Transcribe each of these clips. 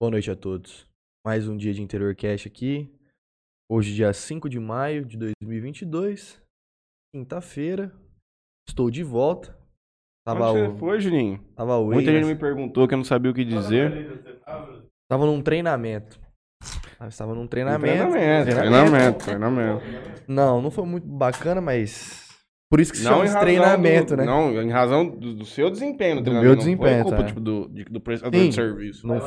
Boa noite a todos. Mais um dia de Interior Cash aqui. Hoje, dia 5 de maio de 2022, quinta-feira. Estou de volta. Tava Onde o, você foi, Juninho? tava o Muita gente me perguntou que eu não sabia o que dizer. Tava num treinamento. Ah, Estava num treinamento. Treinamento, treinamento, treinamento. Não, não foi muito bacana, mas. Por isso que se Não chama treinamento, do, né? Não, em razão do, do seu desempenho no Do treinamento. meu não foi desempenho, culpa, tá. tipo, do, de- do prestador Sim. de serviço. Não-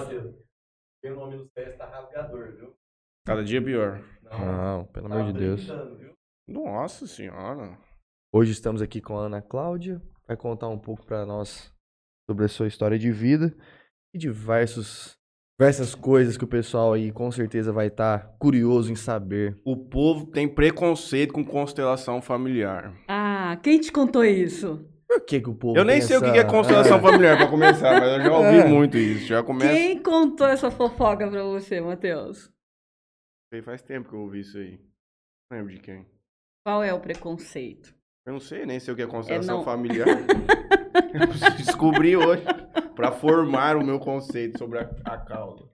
O nome do teste tá rasgador, viu? Cada dia pior. Não, pelo amor de Deus. Nossa senhora. Hoje estamos aqui com a Ana Cláudia, vai contar um pouco para nós sobre a sua história de vida e diversos, diversas coisas que o pessoal aí com certeza vai estar curioso em saber. O povo tem preconceito com constelação familiar. Ah, quem te contou isso? Por que, que o povo Eu nem sei o que é constelação É, familiar pra começar, mas eu já ouvi É. muito isso. Já começa. Quem contou essa fofoca pra você, Matheus? Faz tempo que eu ouvi isso aí. Não lembro de quem. Qual é o preconceito? Eu não sei, nem sei o que é constelação não. familiar. eu preciso descobrir hoje pra formar o meu conceito sobre a, a causa.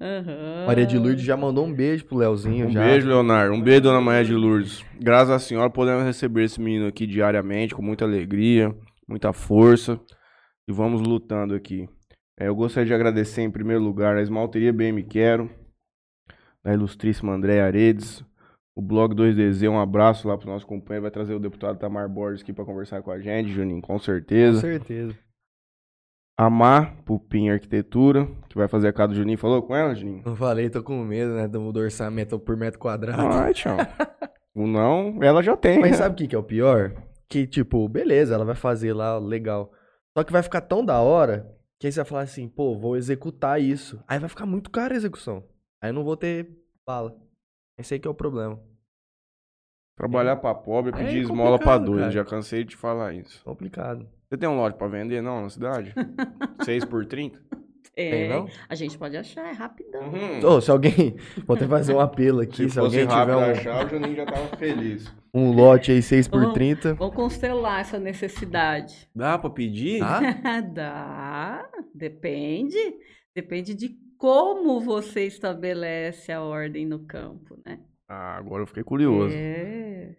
Aham. Maria de Lourdes já mandou um beijo pro Leozinho. Um já. beijo, Leonardo. Um beijo, Dona Maria de Lourdes. Graças à senhora, podemos receber esse menino aqui diariamente, com muita alegria, muita força. E vamos lutando aqui. É, eu gostaria de agradecer, em primeiro lugar, a Esmalteria Bem Me Quero, da ilustríssima Andréa Aredes, o blog 2DZ. Um abraço lá pro nosso companheiro. Vai trazer o deputado Tamar Borges aqui para conversar com a gente, Juninho, com Com certeza. Amar Pupim Arquitetura, que vai fazer a casa do Juninho. Falou com ela, Juninho? Não falei, tô com medo, né? Do do orçamento por metro quadrado. Ai, tchau. O não, ela já tem. Mas né? sabe o que, que é o pior? Que, tipo, beleza, ela vai fazer lá, legal. Só que vai ficar tão da hora que aí você vai falar assim, pô, vou executar isso. Aí vai ficar muito caro a execução. Aí eu não vou ter bala. Esse aí que é o problema. Trabalhar pra pobre é Aí é pedir esmola pra doido. Já cansei de falar isso. Complicado. Você tem um lote pra vender, não, na cidade? 6 por 30? É, Tem, não? a gente pode achar, é rapidão. Uhum. Ô, se alguém. Vou até fazer um apelo aqui. Se, Se, alguém tiver achar, o Juninho já tava feliz. um, um lote aí 6 por Vamos- 30 Vamos constelar essa necessidade. Dá pra pedir? Tá? Dá, depende. Depende de como você estabelece a ordem no campo, né? Ah, agora eu fiquei curioso. É.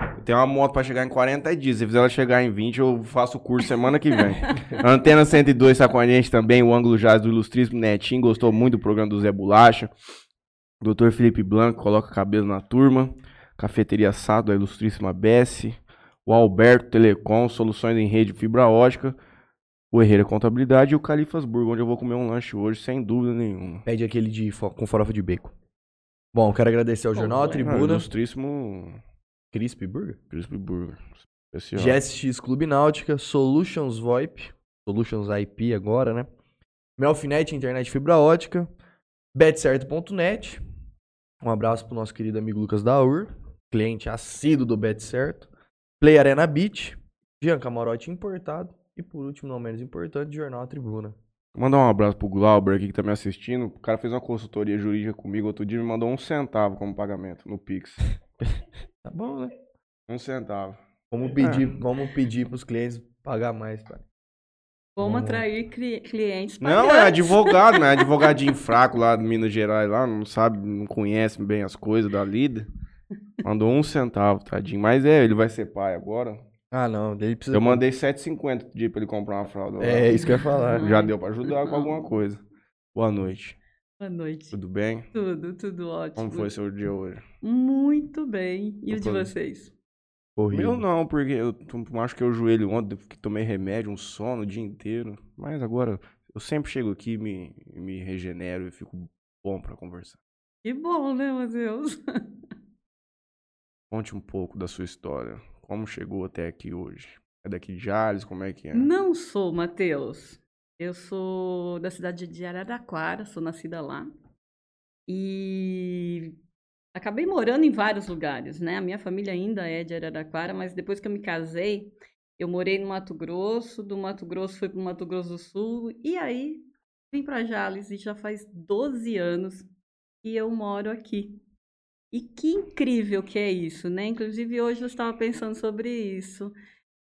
Eu tenho uma moto pra chegar em 40 dias. Se fizer ela chegar em 20, eu faço o curso semana que vem. Antena 102 tá com a gente também. O ângulo jazz do Ilustríssimo Netinho. Gostou muito do programa do Zé Bolacha. Doutor Felipe Blanco coloca cabelo na turma. Cafeteria Sado, a Ilustríssima Bessie. O Alberto Telecom, soluções em rede fibra ótica. O Herreira Contabilidade e o Califasburgo, onde eu vou comer um lanche hoje, sem dúvida nenhuma. Pede aquele de fo- com farofa de bacon. Bom, quero agradecer ao Bom, Jornal A bom. Ah, Tribuna, Ilustríssimo Crispy Burger, Crispy Burger. Especial. GSX Clube Náutica, Solutions VoIP, Solutions IP agora, né? Melfinet Internet Fibra Ótica, betcerto.net. Um abraço pro nosso querido amigo Lucas Daur, cliente assíduo do BetCerto. Play Arena Beach, Jean Camarote Importado e por último, não menos importante, Jornal A Tribuna. Mandar um abraço pro Glauber aqui que tá me assistindo. O cara fez uma consultoria jurídica comigo outro dia e me mandou um centavo como pagamento no Pix. Tá bom, né? Um centavo. Vamos pedir, vamos pedir pros clientes pagar mais, pai. Vamos atrair cli- clientes Não, é pagantes. advogado, né? Advogadinho fraco lá de Minas Gerais, lá, não sabe, não conhece bem as coisas da lida. Mandou um centavo, tadinho. Mas é, ele vai ser pai agora. Ah, não, ele precisa Eu mandei 7,50 dia pra ele comprar uma fralda. lá. É, isso que eu ia falar. Já deu pra ajudar com alguma coisa. Boa noite. Boa noite. Tudo bem? Tudo, tudo ótimo. Como foi seu dia hoje? Muito bem. E o de vocês? Horrível. Meu não, porque eu tô- machuquei o joelho ontem, que tomei remédio, um sono o dia inteiro. Mas agora eu sempre chego aqui, e me, me regenero e fico bom pra conversar. Que bom, né, Matheus? Conte um pouco da sua história. Como chegou até aqui hoje? É daqui de Jales? Como é que é? Não sou, Matheus. Eu sou da cidade de Araraquara, sou nascida lá. E acabei morando em vários lugares, né? A minha família ainda é de Araraquara, mas depois que eu me casei, eu morei no Mato Grosso, do Mato Grosso fui para o Mato Grosso do Sul, e aí vim para Jales e já faz 12 anos que eu moro aqui. E que incrível que é isso, né? Inclusive hoje eu estava pensando sobre isso.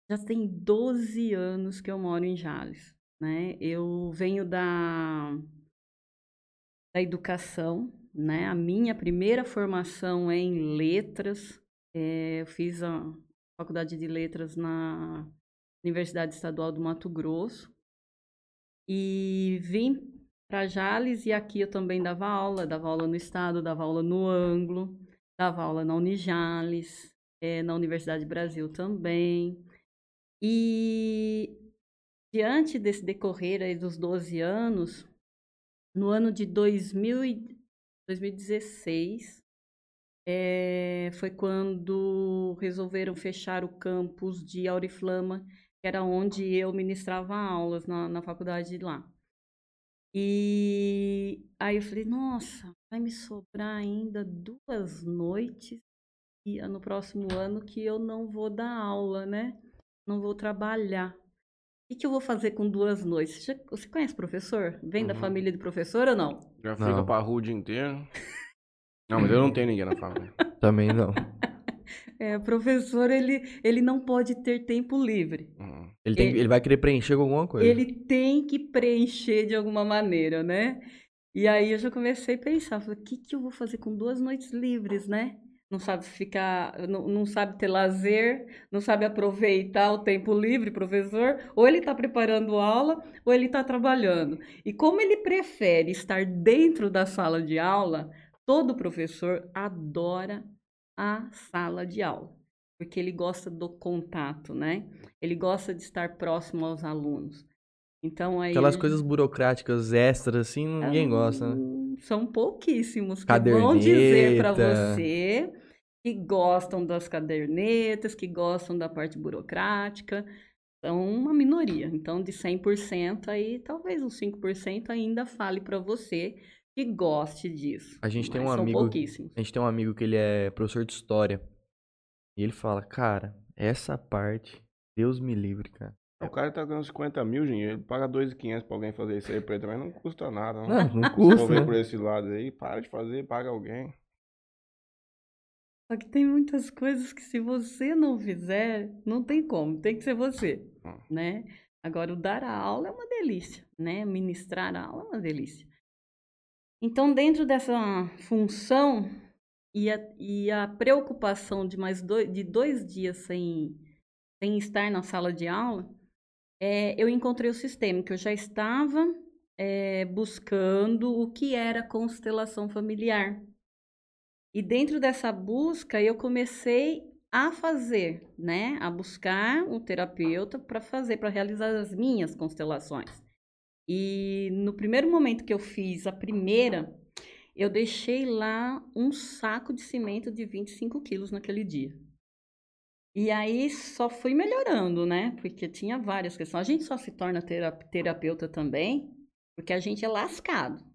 Já tem 12 anos que eu moro em Jales, né? Eu venho da da educação, né? A minha primeira formação é em letras. É, eu fiz a faculdade de letras na Universidade Estadual do Mato Grosso. E vim para Jales e aqui eu também dava aula, dava aula no estado, dava aula no Anglo, dava aula na Unijales, é, na Universidade Brasil também. E diante desse decorrer aí dos 12 anos, no ano de 2000 e 2016, é, foi quando resolveram fechar o campus de Auriflama, que era onde eu ministrava aulas na, na faculdade lá. E aí eu falei, nossa, vai me sobrar ainda duas noites no próximo ano que eu não vou dar aula, né? Não vou trabalhar. O que, eu vou fazer com duas noites? Você, você conhece professor? Vem da Uhum. família de professor ou não? Já Não. fica pra rua o dia inteiro. Não, mas eu não tenho ninguém na família. Também não. É, professor, ele, ele não pode ter tempo livre. Hum. Ele, tem, Ele- ele vai querer preencher com alguma coisa. Ele tem que preencher de alguma maneira, né? E aí eu já comecei a pensar, falei, o que, que eu vou fazer com duas noites livres, né? Não sabe ficar, não, não sabe ter lazer, não sabe aproveitar o tempo livre, professor. Ou ele está preparando aula, ou ele está trabalhando. E como ele prefere estar dentro da sala de aula, todo professor adora a sala de aula, porque ele gosta do contato, né? Ele gosta de estar próximo aos alunos. Então aí Aquelas coisas burocráticas extras, assim, ninguém gosta, né? São pouquíssimos que vão dizer para você que gostam das cadernetas, que gostam da parte burocrática. São uma minoria. Então, de 100%, aí talvez uns 5% ainda fale para você que goste disso. A gente tem um são amigo- pouquíssimos. A gente tem um amigo que ele é professor de história. E ele fala, cara, essa parte, Deus me livre, cara. O cara tá ganhando 50 mil, gente. Ele paga 2.500 pra alguém fazer isso aí pra ele também. Não custa nada. Não. Não, não Se for custa, ver né? por esse lado aí, para de fazer, paga alguém. Só que tem muitas coisas que se você não fizer, não tem como, tem que ser você, Hum. né? Agora, o dar a aula é uma delícia, né? Ministrar a aula é uma delícia. Então, dentro dessa função e a, e a preocupação de mais dois, de dois dias sem, sem estar na sala de aula, é, eu encontrei o sistema que eu já estava é, buscando o que era constelação familiar. E dentro dessa busca, eu comecei a fazer, né? A buscar um terapeuta para fazer, para realizar as minhas constelações. E no primeiro momento que eu fiz a primeira, eu deixei lá um saco de cimento de 25 quilos naquele dia. E aí só fui melhorando, né? Porque tinha várias questões. A gente só se torna tera- terapeuta também porque a gente é lascado.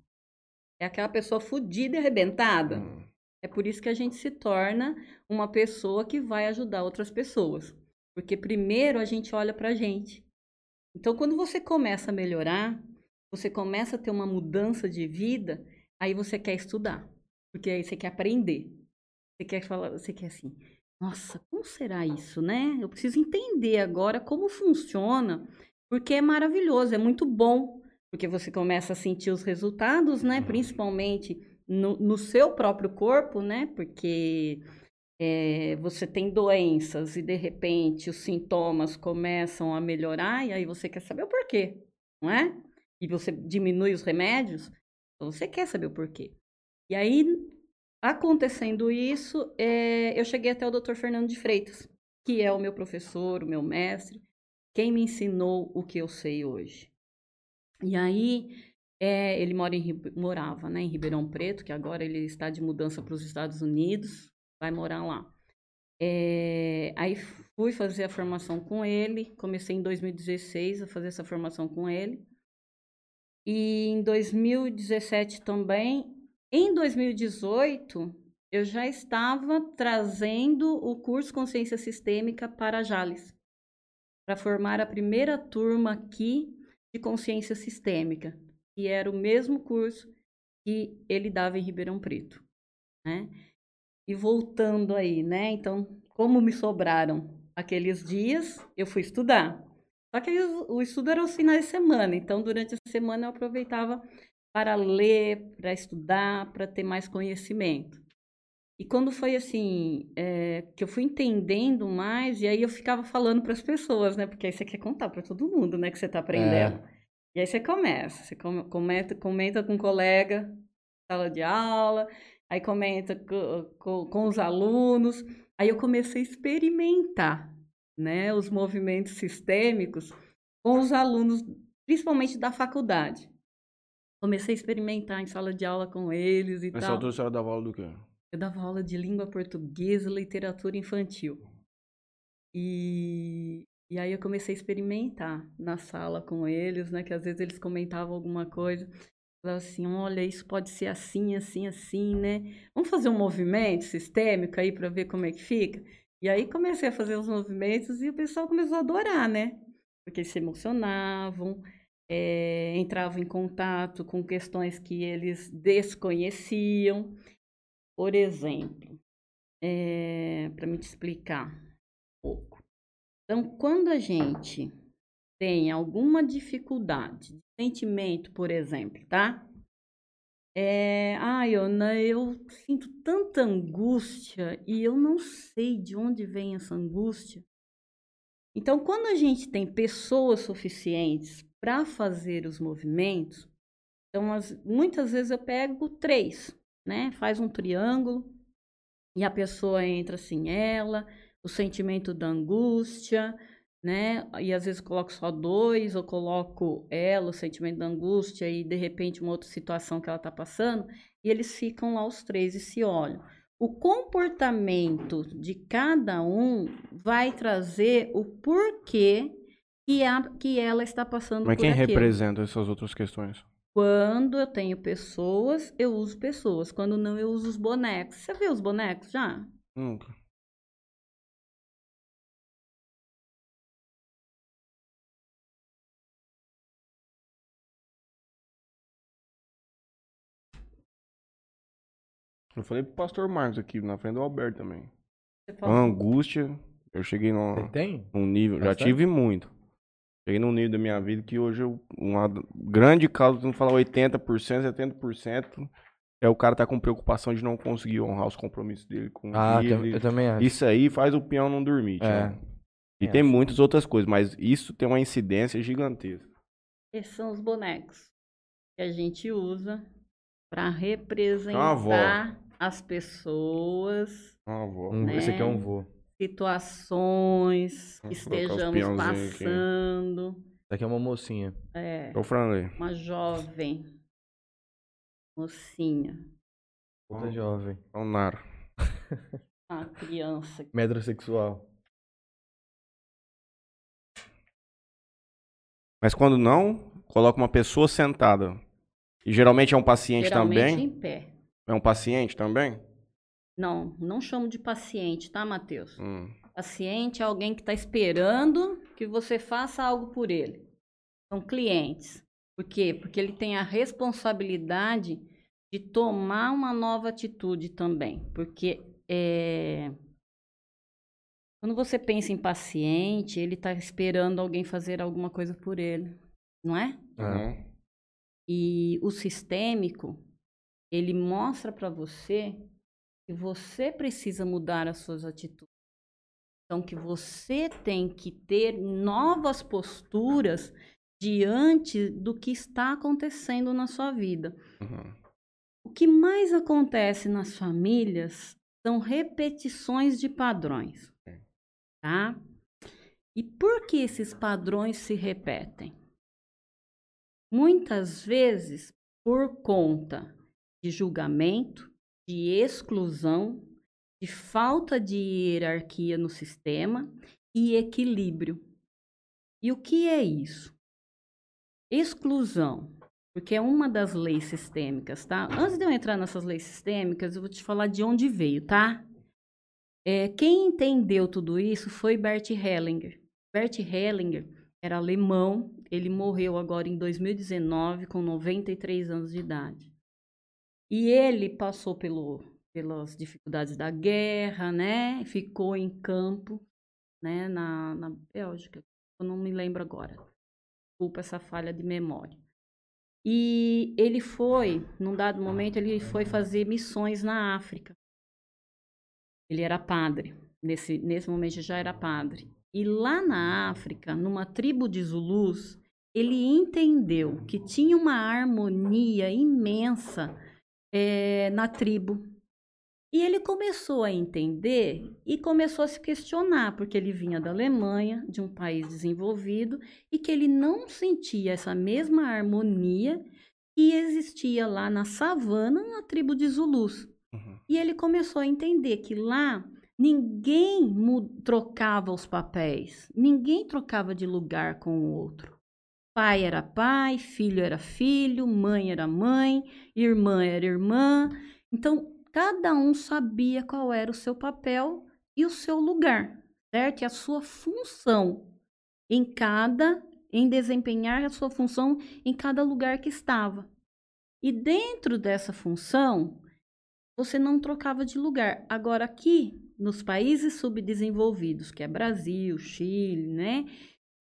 É aquela pessoa fodida e arrebentada. Hum. É por isso que a gente se torna uma pessoa que vai ajudar outras pessoas. Porque primeiro a gente olha pra gente. Então, quando você começa a melhorar, você começa a ter uma mudança de vida, aí você quer estudar. Porque aí você quer aprender. Você quer falar, você quer assim, nossa, como será isso, né? Eu preciso entender agora como funciona, porque é maravilhoso, é muito bom. Porque você começa a sentir os resultados, né? Principalmente no, no seu próprio corpo, né? Porque é, você tem doenças e de repente os sintomas começam a melhorar e aí você quer saber o porquê, não é? E você diminui os remédios, então você quer saber o porquê. E aí, acontecendo isso, é, eu cheguei até o Dr. Fernando de Freitas, que é o meu professor, o meu mestre, quem me ensinou o que eu sei hoje. E aí, é, ele mora em, morava né, em Ribeirão Preto, que agora ele está de mudança para os Estados Unidos, vai morar lá. É, aí fui fazer a formação com ele, comecei em 2016 a fazer essa formação com ele. E em 2017 também. Em 2018, eu já estava trazendo o curso Consciência Sistêmica para Jales, para formar a primeira turma aqui de Consciência Sistêmica, que era o mesmo curso que ele dava em Ribeirão Preto, né? E voltando aí, né? Então, como me sobraram aqueles dias, eu fui estudar. Só que o estudo era os finais de semana, então durante a semana eu aproveitava para ler, para estudar, para ter mais conhecimento. E quando foi assim, é, que eu fui entendendo mais, e aí eu ficava falando para as pessoas, né? Porque aí você quer contar para todo mundo, né? Que você está aprendendo. É. E aí você começa, você com- comenta, comenta com um colega, sala de aula, aí comenta co- co- com, os alunos. Aí eu comecei a experimentar, né? Os movimentos sistêmicos com os alunos, principalmente da faculdade. Comecei a experimentar em sala de aula com eles e Nessa tal. altura a senhora dava aula do quê? Eu dava aula de língua portuguesa e literatura infantil. E, e aí eu comecei a experimentar na sala com eles, né? Que às vezes eles comentavam alguma coisa. Falava assim, olha, isso pode ser assim, assim, assim, né? Vamos fazer um movimento sistêmico aí para ver como é que fica? E aí comecei a fazer os movimentos e o pessoal começou a adorar, né? Porque eles se emocionavam, eh, entravam em contato com questões que eles desconheciam. Por exemplo, para me te explicar um pouco. Então, quando a gente tem alguma dificuldade de sentimento, por exemplo, tá? É, ai, Ana, eu sinto tanta angústia e eu não sei de onde vem essa angústia. Então, quando a gente tem pessoas suficientes para fazer os movimentos, então as- muitas vezes eu pego três, né? Faz um triângulo e a pessoa entra assim, ela, o sentimento da angústia, né? E às vezes coloco só dois, ou coloco ela, o sentimento da angústia, e de repente uma outra situação que ela está passando, e eles ficam lá os três e se olham. O comportamento de cada um vai trazer o porquê que, a, que ela está passando Mas por quem aquilo. representa essas outras questões? Quando eu tenho pessoas, eu uso pessoas. Quando não, eu uso os bonecos. Você viu os bonecos já? Nunca. Eu falei pro pastor Marcos aqui, na frente do Alberto também. Você A falou. angústia, eu cheguei num, Você tem? num nível, já Bastante? tive muito. Cheguei num nível da minha vida que hoje eu, uma grande causa, não falar 80%, 70%, é o cara tá com preocupação de não conseguir honrar os compromissos dele com Ah, o tam- filho. eu também acho. Isso aí faz o peão não dormir, É. Thiago. E É, tem muitas outras coisas, mas isso tem uma incidência gigantesca. Esses são os bonecos que a gente usa para representar as pessoas, Ah, avó. Um- Esse aqui é um né? vô. Situações que estejamos aqui. passando. Aqui é uma mocinha. É, Ô, Franley. uma jovem mocinha, Puta Ó. jovem. É o Naro. uma criança. Metrosexual. Mas quando não, coloca uma pessoa sentada. E geralmente é um paciente Geralmente também? em pé. É um paciente também? Não, não chamo de paciente, tá, Matheus? Hum. Paciente é alguém que está esperando que você faça algo por ele. São clientes. Por quê? Porque ele tem a responsabilidade de tomar uma nova atitude também. Porque é, quando você pensa em paciente, ele está esperando alguém fazer alguma coisa por ele, não é? É. Uhum. E o sistêmico, ele mostra para você que você precisa mudar as suas atitudes. Então, que você tem que ter novas posturas diante do que está acontecendo na sua vida. Uhum. O que mais acontece nas famílias são repetições de padrões, tá? E por que esses padrões se repetem? Muitas vezes por conta de julgamento, de exclusão, de falta de hierarquia no sistema e equilíbrio. E o que é isso? Exclusão, porque é uma das leis sistêmicas, tá? Antes de eu entrar nessas leis sistêmicas, eu vou te falar de onde veio, tá? É, quem entendeu tudo isso foi Bert Hellinger. Bert Hellinger era alemão, ele morreu agora em 2019 com 93 anos de idade. E ele passou pelo, pelas dificuldades da guerra, né? Ficou em campo, né? Na, na Bélgica, eu não me lembro agora. Desculpa essa falha de memória. E ele foi, num dado momento, ele foi fazer missões na África. Ele era padre. Nesse, nesse momento já era padre. E lá na África, numa tribo de Zulus, ele entendeu que tinha uma harmonia imensa eh, na tribo. E ele começou a entender e começou a se questionar, porque ele vinha da Alemanha, de um país desenvolvido, e que ele não sentia essa mesma harmonia que existia lá na savana, na tribo de Zulus. Uhum. E ele começou a entender que lá ninguém trocava os papéis, ninguém trocava de lugar com o outro. Pai era pai, filho era filho, mãe era mãe, irmã era irmã. Então, cada um sabia qual era o seu papel e o seu lugar, certo? E a sua função em cada, em desempenhar a sua função em cada lugar que estava. E dentro dessa função, você não trocava de lugar. Agora, aqui, nos países subdesenvolvidos, que é Brasil, Chile, né?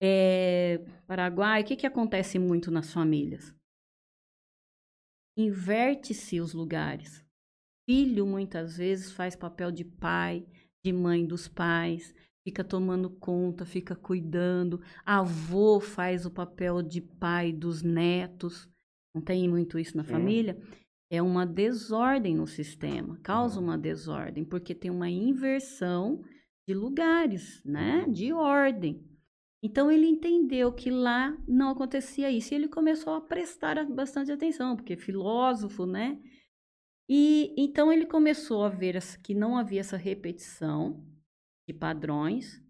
É, Paraguai, o que, que acontece muito nas famílias? Inverte-se os lugares. Filho, muitas vezes, faz papel de pai, de mãe dos pais, fica tomando conta, fica cuidando. Avô faz o papel de pai dos netos. Não tem muito isso na Sim. família? É uma desordem no sistema, causa Uhum. uma desordem, porque tem uma inversão de lugares, né? De ordem. Então ele entendeu que lá não acontecia isso e ele começou a prestar bastante atenção, porque filósofo, né? E então ele começou a ver que não havia essa repetição de padrões.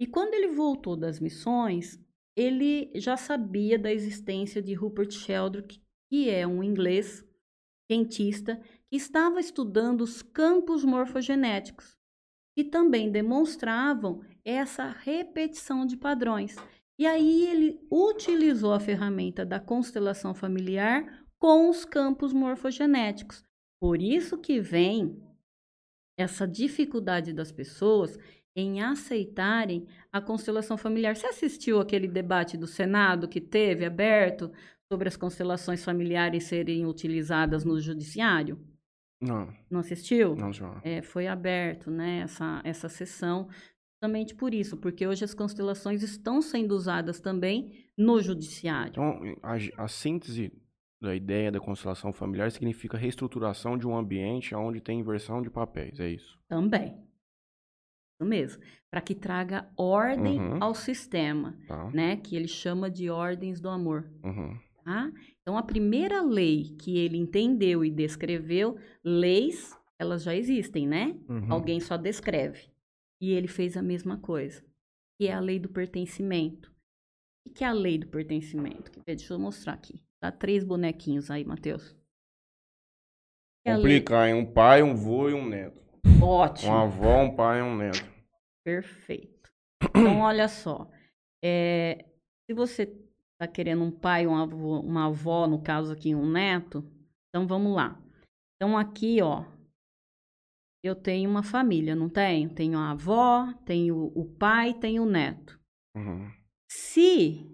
E quando ele voltou das missões, ele já sabia da existência de Rupert Sheldrake, que é um inglês cientista que estava estudando os campos morfogenéticos, que também demonstravam essa repetição de padrões. E aí ele utilizou a ferramenta da constelação familiar com os campos morfogenéticos. Por isso que vem essa dificuldade das pessoas em aceitarem a constelação familiar. Você assistiu aquele debate do Senado que teve aberto sobre as constelações familiares serem utilizadas no judiciário? Não, Não assistiu? não, senhora. É, foi aberto, né, essa, essa sessão, justamente por isso, porque hoje as constelações estão sendo usadas também no judiciário. Então, a, a síntese da ideia da constelação familiar significa reestruturação de um ambiente onde tem inversão de papéis, é isso? Também. Isso mesmo. Para que traga ordem Uhum. ao sistema, Tá? né? Que ele chama de ordens do amor. Uhum. Tá? Então, a primeira lei que ele entendeu e descreveu, leis, elas já existem, né? Uhum. Alguém só descreve. E ele fez a mesma coisa, que é a lei do pertencimento. O que é a lei do pertencimento? Deixa eu mostrar aqui. Dá três bonequinhos aí, Matheus. É Complicar em um pai, um vô e um neto. Ótimo. Uma avó, um pai e um neto. Perfeito. Então, olha só. é, se você está querendo um pai, um avô, uma avó, no caso aqui, um neto, então vamos lá. Então, aqui, ó, eu tenho uma família, não tenho? Tenho a avó, tenho o pai, tenho o neto. Uhum. Se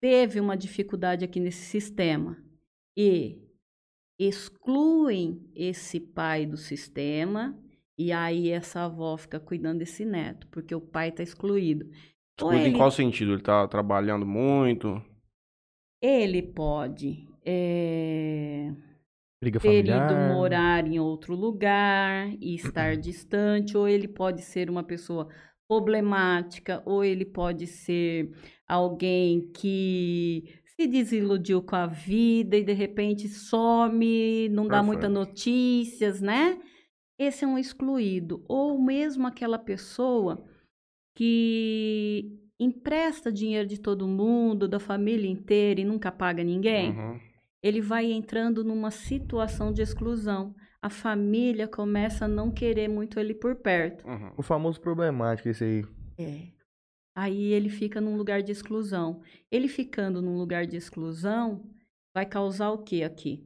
teve uma dificuldade aqui nesse sistema e excluem esse pai do sistema, e aí essa avó fica cuidando desse neto, porque o pai está excluído. Ou Excluído em ele, qual sentido? Ele tá trabalhando muito? ele pode é, Briga ter ido familiar. morar em outro lugar e estar distante, ou ele pode ser uma pessoa problemática, ou ele pode ser alguém que se desiludiu com a vida e de repente some, não dá muitas notícias, né? Esse é um excluído. Ou mesmo aquela pessoa que empresta dinheiro de todo mundo, da família inteira e nunca paga ninguém Uhum. Ele vai entrando numa situação de exclusão. A família começa a não querer muito ele por perto. Uhum. O famoso problemático, esse aí. É. Aí ele fica num lugar de exclusão. Ele ficando num lugar de exclusão vai causar o que aqui?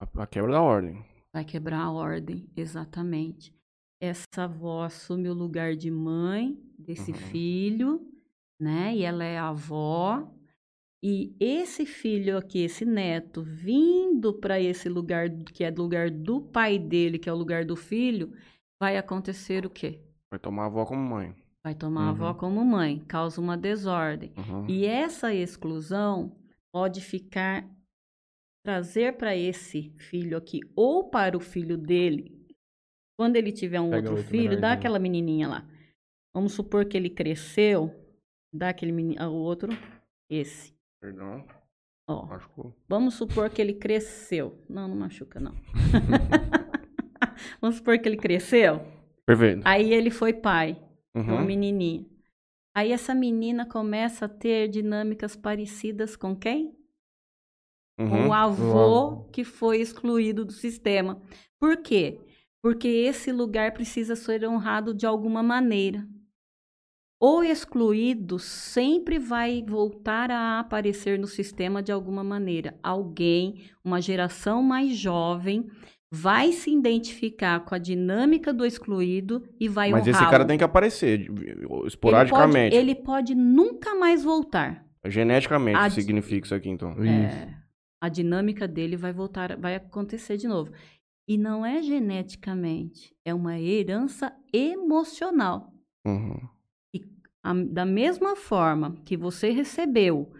A, a quebra da ordem. Vai quebrar a ordem, exatamente. Essa avó assume o lugar de mãe desse Uhum. filho, né? E ela é a avó. E esse filho aqui, esse neto, vindo para esse lugar que é do lugar do pai dele, que é o lugar do filho, vai acontecer o quê? Vai tomar a avó como mãe. Vai tomar a avó Uhum. como mãe, causa uma desordem. Uhum. E essa exclusão pode ficar trazer para esse filho aqui ou para o filho dele. Quando ele tiver um Pega outro filho, dá aquela menininha lá. Vamos supor que ele cresceu, dá aquele menino, o outro, esse. Perdão, Ó, machucou. vamos supor que ele cresceu. Não, não machuca não. vamos supor que ele cresceu. Perfeito. Aí ele foi pai. uma Uhum. menininha. Aí essa menina começa a ter dinâmicas parecidas com quem? Com Uhum. o avô que foi excluído do sistema. Por quê? Porque esse lugar precisa ser honrado de alguma maneira. O excluído sempre vai voltar a aparecer no sistema de alguma maneira. Alguém, uma geração mais jovem, vai se identificar com a dinâmica do excluído e vai Mas esse cara tem que aparecer de- Ele esporadicamente. pode, ele pode nunca mais voltar. Geneticamente A- significa isso aqui, então. Isso. É, a dinâmica dele vai voltar, vai acontecer de novo. E não é geneticamente, é uma herança emocional. Uhum. A- da mesma forma que você recebeu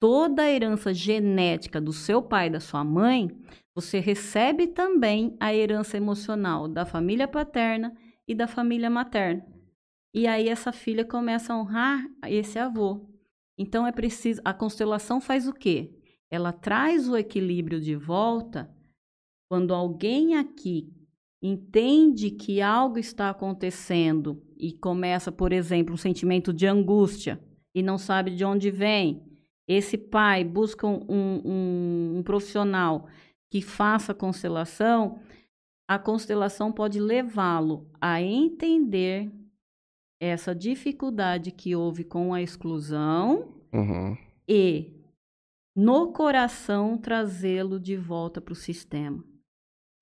toda a herança genética do seu pai e da sua mãe, você recebe também a herança emocional da família paterna e da família materna. E aí essa filha começa a honrar esse avô. Então é preciso, a constelação faz o quê? Ela traz o equilíbrio de volta quando alguém aqui entende que algo está acontecendo e começa, por exemplo, um sentimento de angústia e não sabe de onde vem, esse pai busca um, um- um profissional que faça a constelação, a constelação pode levá-lo a entender essa dificuldade que houve com a exclusão Uhum. e, no coração, trazê-lo de volta para o sistema.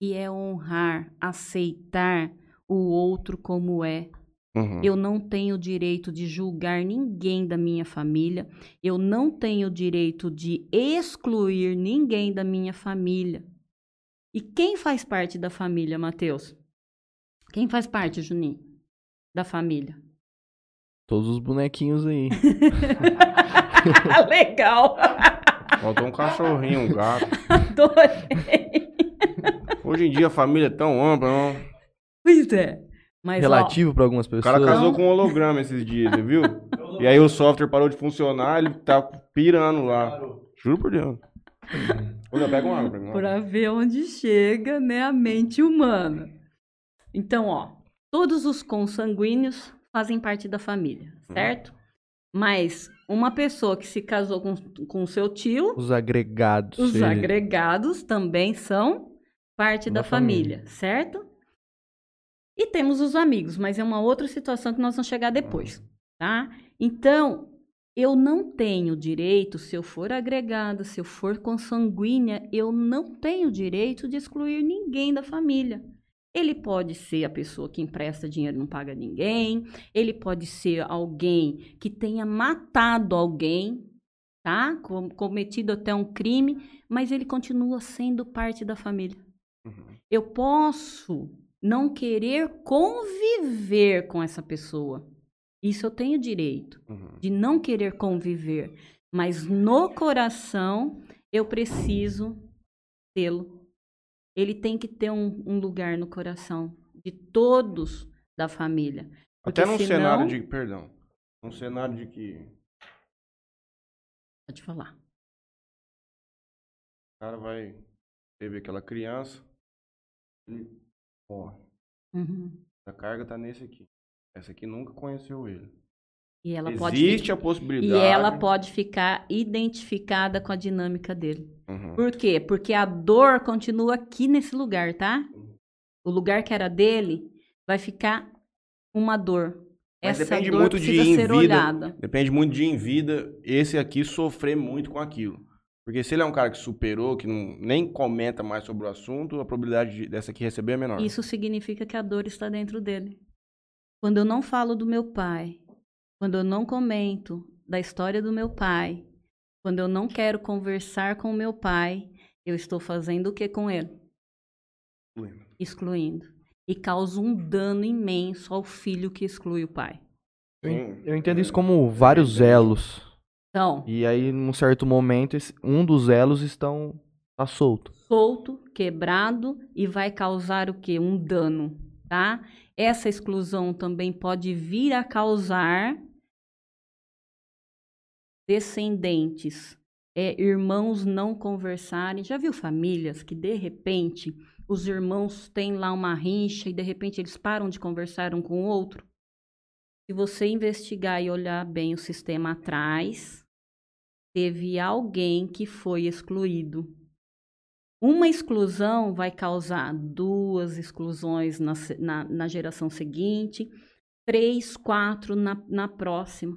E é honrar, aceitar o outro como é. Uhum. Eu não tenho direito de julgar ninguém da minha família. Eu não tenho direito de excluir ninguém da minha família. E quem faz parte da família, Matheus? Quem faz parte, Juninho? Da família. Todos os bonequinhos aí. Legal! Faltou um cachorrinho, um gato. Adorei! Hoje em dia a família é tão ampla, não. Pois é. Mas, Relativo pra algumas O pessoas. cara casou com um holograma esses dias, viu? E aí o software parou de funcionar, ele tá pirando lá. Juro por Deus. Olha, pega uma água pra mim. para ver onde chega, né, a mente humana. Então, ó, todos os consanguíneos fazem parte da família, certo? Mas uma pessoa que se casou com, com seu tio, Os agregados. os agregados também são parte da, Da família, certo? E temos os amigos, mas é uma outra situação que nós vamos chegar depois, tá? Então, eu não tenho direito, se eu for agregada, se eu for consanguínea, eu não tenho direito de excluir ninguém da família. Ele pode ser a pessoa que empresta dinheiro e não paga ninguém, ele pode ser alguém que tenha matado alguém, tá? Com- Cometido até um crime, mas ele continua sendo parte da família. Uhum. Eu posso não querer conviver com essa pessoa. Isso eu tenho direito Uhum. de não querer conviver, mas no coração eu preciso tê-lo. Ele tem que ter um, um lugar no coração de todos da família. Até num senão- cenário de. Perdão. Num cenário de que Pode falar. o cara vai. Teve aquela criança. Ele morre. Uhum. A carga tá nesse aqui. Essa aqui nunca conheceu ele. E ela pode Existe fi- a possibilidade. e ela pode ficar identificada com a dinâmica dele. Uhum. Por quê? Porque a dor continua aqui nesse lugar, tá? O lugar que era dele vai ficar uma dor. Mas Essa depende dor muito de em ser vida. olhada. Depende muito de em vida esse aqui sofrer muito com aquilo. Porque se ele é um cara que superou, que não, nem comenta mais sobre o assunto, a probabilidade de- dessa aqui receber é menor. Isso significa que a dor está dentro dele. Quando eu não falo do meu pai, quando eu não comento da história do meu pai, Quando eu não quero conversar com meu pai, eu estou fazendo o que com ele? Excluindo. E causa um dano imenso ao filho que exclui o pai. Eu, en- eu entendo isso como vários elos. Então, E aí, num certo momento, um dos elos estão tá solto. solto, quebrado e vai causar o quê? Um dano, tá? Essa exclusão também pode vir a causar descendentes, é, irmãos não conversarem. Já viu famílias que de repente os irmãos têm lá uma rincha e de repente eles param de conversar um com o outro? Se você investigar e olhar bem o sistema atrás, teve alguém que foi excluído. Uma exclusão vai causar duas exclusões na, na, na geração seguinte, três, quatro na, na próxima.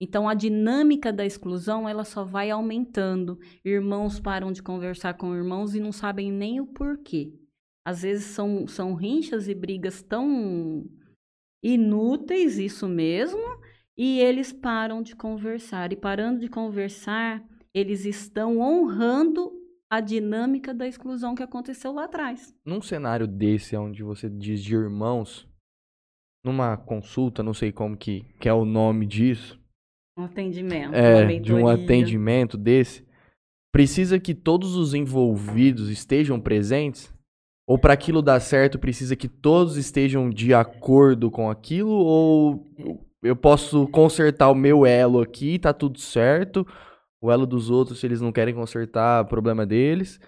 Então, a dinâmica da exclusão ela só vai aumentando. Irmãos param de conversar com irmãos e não sabem nem o porquê. Às vezes são, são rinchas e brigas tão inúteis, isso mesmo, e eles param de conversar. E parando de conversar, eles estão honrando a dinâmica da exclusão que aconteceu lá atrás. Num cenário desse, onde você diz de irmãos, numa consulta, não sei como que, que é o nome disso, Um atendimento, é, de um atendimento desse, precisa que todos os envolvidos estejam presentes? Ou para aquilo dar certo, precisa que todos estejam de acordo com aquilo? Ou eu posso consertar o meu elo aqui, tá tudo certo? O elo dos outros, se eles não querem consertar, problema deles?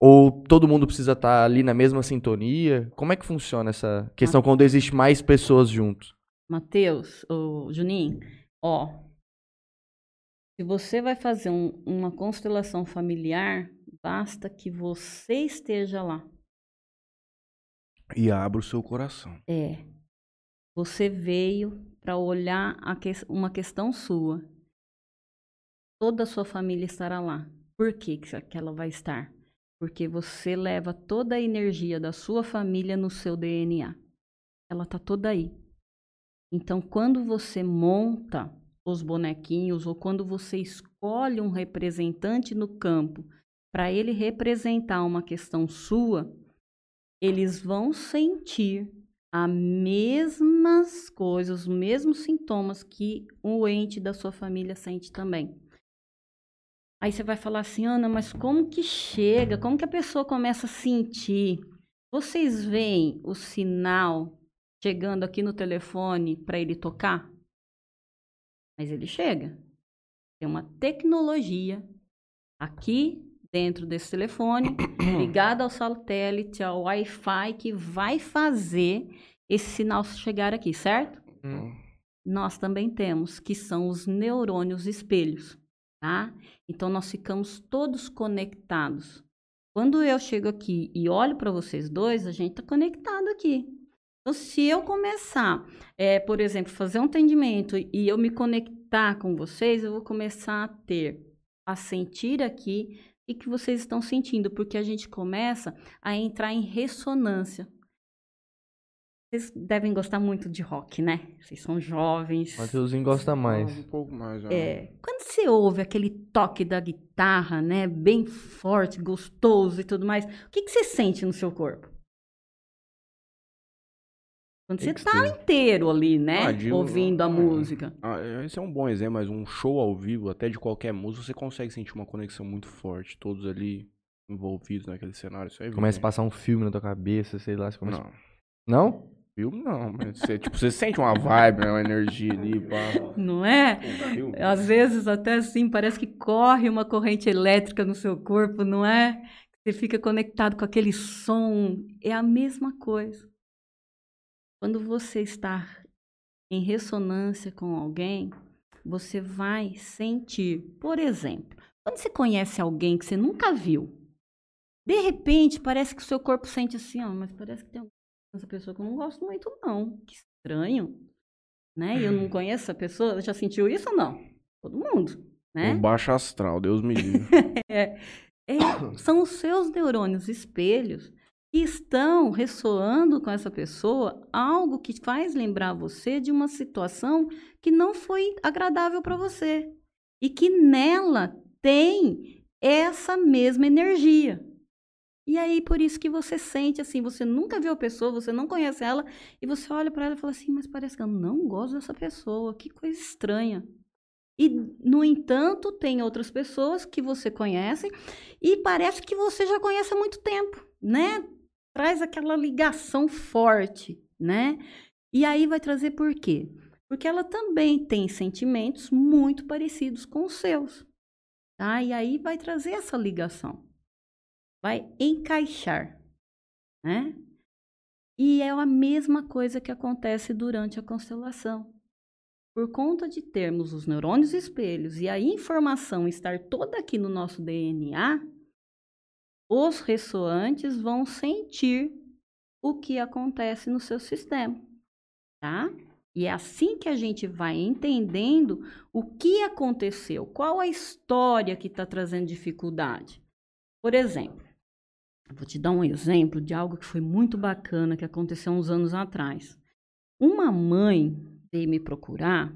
Ou todo mundo precisa estar ali na mesma sintonia? Como é que funciona essa questão quando existe mais pessoas juntos? Matheus, Juninho, ó, se você vai fazer um- uma constelação familiar, basta que você esteja lá. E abra o seu coração. É. Você veio para olhar a ques- uma questão sua. Toda a sua família estará lá. Por que, que que ela vai estar? Porque você leva toda a energia da sua família no seu DNA. Ela está toda aí. Então, quando você monta os bonequinhos ou quando você escolhe um representante no campo para ele representar uma questão sua, eles vão sentir as mesmas coisas, os mesmos sintomas que o ente da sua família sente também. Aí você vai falar assim, Ana, mas como que chega? Como que a pessoa começa a sentir? Vocês veem o sinal chegando aqui no telefone para ele tocar? Mas ele chega. Tem uma tecnologia aqui dentro desse telefone, ligado ao satélite, ao Wi-Fi, que vai fazer esse sinal chegar aqui, certo? Nós também temos, que são os neurônios espelhos, tá? Então nós ficamos todos conectados. Quando eu chego aqui e olho para vocês dois, a gente está conectado aqui. Então, se eu começar, é, por exemplo, fazer um atendimento e eu me conectar com vocês, eu vou começar a ter, a sentir aqui o que vocês estão sentindo, porque a gente começa a entrar em ressonância. Vocês devem gostar muito de rock, né? Vocês são jovens. Mateuzinho gosta mais. Um pouco mais. ó. É, quando você ouve aquele toque da guitarra, né, bem forte, gostoso e tudo mais, o que, que você sente no seu corpo? Quando você tá inteiro ali, né, Ah, digo, ouvindo a ah, música. Ah, esse é um bom exemplo, mas um show ao vivo, até de qualquer música, você consegue sentir uma conexão muito forte. Todos ali envolvidos naquele cenário. Isso aí Começa a passar um filme na tua cabeça, sei lá. Você começa... Não, Não? filme não. Mas você, tipo, você sente uma vibe, né, uma energia ali. Pá. Não é? Filme. Às vezes até assim, parece que corre uma corrente elétrica no seu corpo, não é? Você fica conectado com aquele som. É a mesma coisa. Quando você está em ressonância com alguém, você vai sentir. Por exemplo, quando você conhece alguém que você nunca viu, de repente parece que o seu corpo sente assim, ó, mas parece que tem essa pessoa que eu não gosto muito, não. Que estranho. Né? E eu não conheço essa pessoa. Já sentiu isso ou não? Todo mundo, né? Um baixo astral, Deus me livre. É, são os seus neurônios espelhos que estão ressoando com essa pessoa algo que faz lembrar você de uma situação que não foi agradável para você e que nela têm essa mesma energia. E aí, por isso que você sente assim, você nunca viu a pessoa, você não conhece ela, e você olha para ela e fala assim, mas parece que eu não gosto dessa pessoa, que coisa estranha. E, no entanto, tem outras pessoas que você conhece e parece que você já conhece há muito tempo, né? Traz aquela ligação forte, né? E aí vai trazer por quê? Porque ela também tem sentimentos muito parecidos com os seus. Tá? E aí vai trazer essa ligação. Vai encaixar, né? E é a mesma coisa que acontece durante a constelação. Por conta de termos os neurônios espelhos e a informação estar toda aqui no nosso DNA, os ressoantes vão sentir o que acontece no seu sistema, tá? E é assim que a gente vai entendendo o que aconteceu, qual a história que está trazendo dificuldade. Por exemplo, vou te dar um exemplo de algo que foi muito bacana que aconteceu uns anos atrás. Uma mãe veio me procurar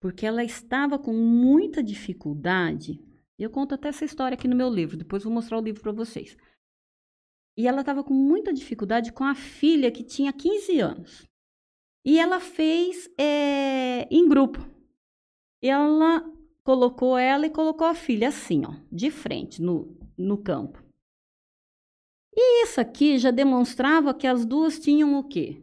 porque ela estava com muita dificuldade. Eu conto até essa história aqui no meu livro, depois vou mostrar o livro para vocês. E ela estava com muita dificuldade com a filha que tinha 15 anos. E ela fez é, em grupo. Ela colocou ela e colocou a filha assim, ó, de frente no, no campo. E isso aqui já demonstrava que as duas tinham o quê?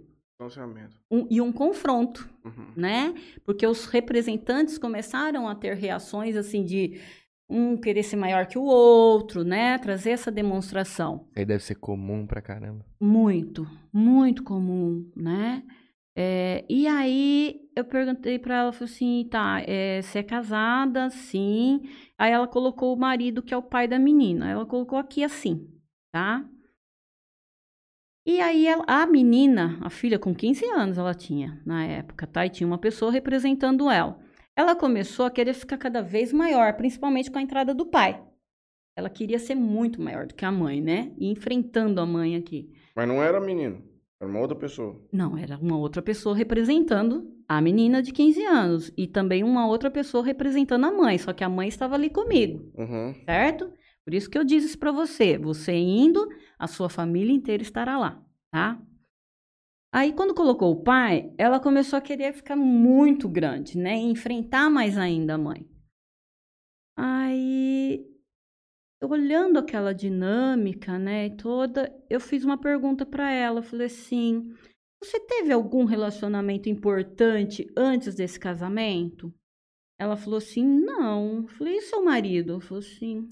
Um, e um confronto, uhum. né? Porque os representantes começaram a ter reações assim de um querer ser maior que o outro, né? Trazer essa demonstração. Aí deve ser comum pra caramba. Muito, muito comum, né? É, e aí eu perguntei para ela, falei assim, tá, é, você é casada? Sim. Aí ela colocou o marido, que é o pai da menina. Ela colocou aqui assim, tá? E aí ela, a menina, a filha com 15 anos ela tinha na época, tá? E tinha uma pessoa representando ela. Ela começou a querer ficar cada vez maior, principalmente com a entrada do pai. Ela queria ser muito maior do que a mãe, né? E enfrentando a mãe aqui. Mas não era menino, era uma outra pessoa. Não, era uma outra pessoa representando a menina de 15 anos. E também uma outra pessoa representando a mãe, só que a mãe estava ali comigo. Uhum. Certo? Por isso que eu disse isso para você. Você indo, a sua família inteira estará lá, tá? Aí, quando colocou o pai, ela começou a querer ficar muito grande, né? E enfrentar mais ainda a mãe. Aí, olhando aquela dinâmica, né, toda, eu fiz uma pergunta para ela. Falei assim: Você teve algum relacionamento importante antes desse casamento? Ela falou assim: Não. Eu falei: E seu marido? Ela falou assim: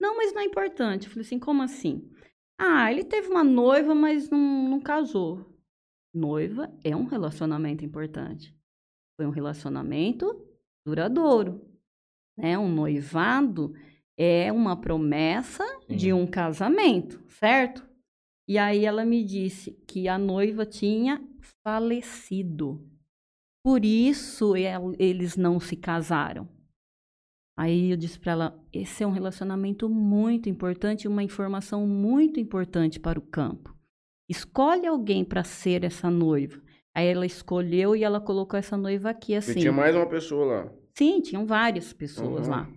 Não, mas não é importante. Eu falei assim: Como assim? Ah, ele teve uma noiva, mas não, não casou noiva é um relacionamento importante. Foi um relacionamento duradouro. Né? Um noivado é uma promessa Sim. de um casamento, certo? E aí ela me disse que a noiva tinha falecido. Por isso eles não se casaram. Aí eu disse para ela: esse é um relacionamento muito importante, uma informação muito importante para o campo. Escolhe alguém para ser essa noiva. Aí ela escolheu e ela colocou essa noiva aqui assim. E tinha mais uma pessoa lá? Sim, tinham várias pessoas uhum. lá.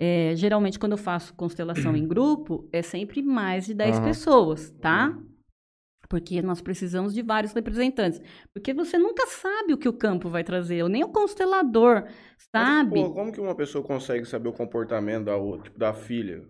É, geralmente, quando eu faço constelação em grupo, é sempre mais de 10 uhum. pessoas, tá? Porque nós precisamos de vários representantes. Porque você nunca sabe o que o campo vai trazer, nem o constelador sabe. Mas, pô, como que uma pessoa consegue saber o comportamento da, tipo, da filha?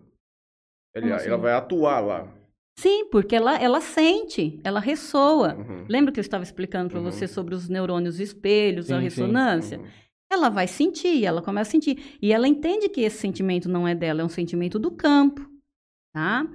Assim? ela vai atuar lá. Sim, porque ela, ela sente, ela ressoa. Uhum. Lembra que eu estava explicando para uhum. você sobre os neurônios espelhos, sim, a ressonância? Uhum. Ela vai sentir, ela começa a sentir. E ela entende que esse sentimento não é dela, é um sentimento do campo, tá?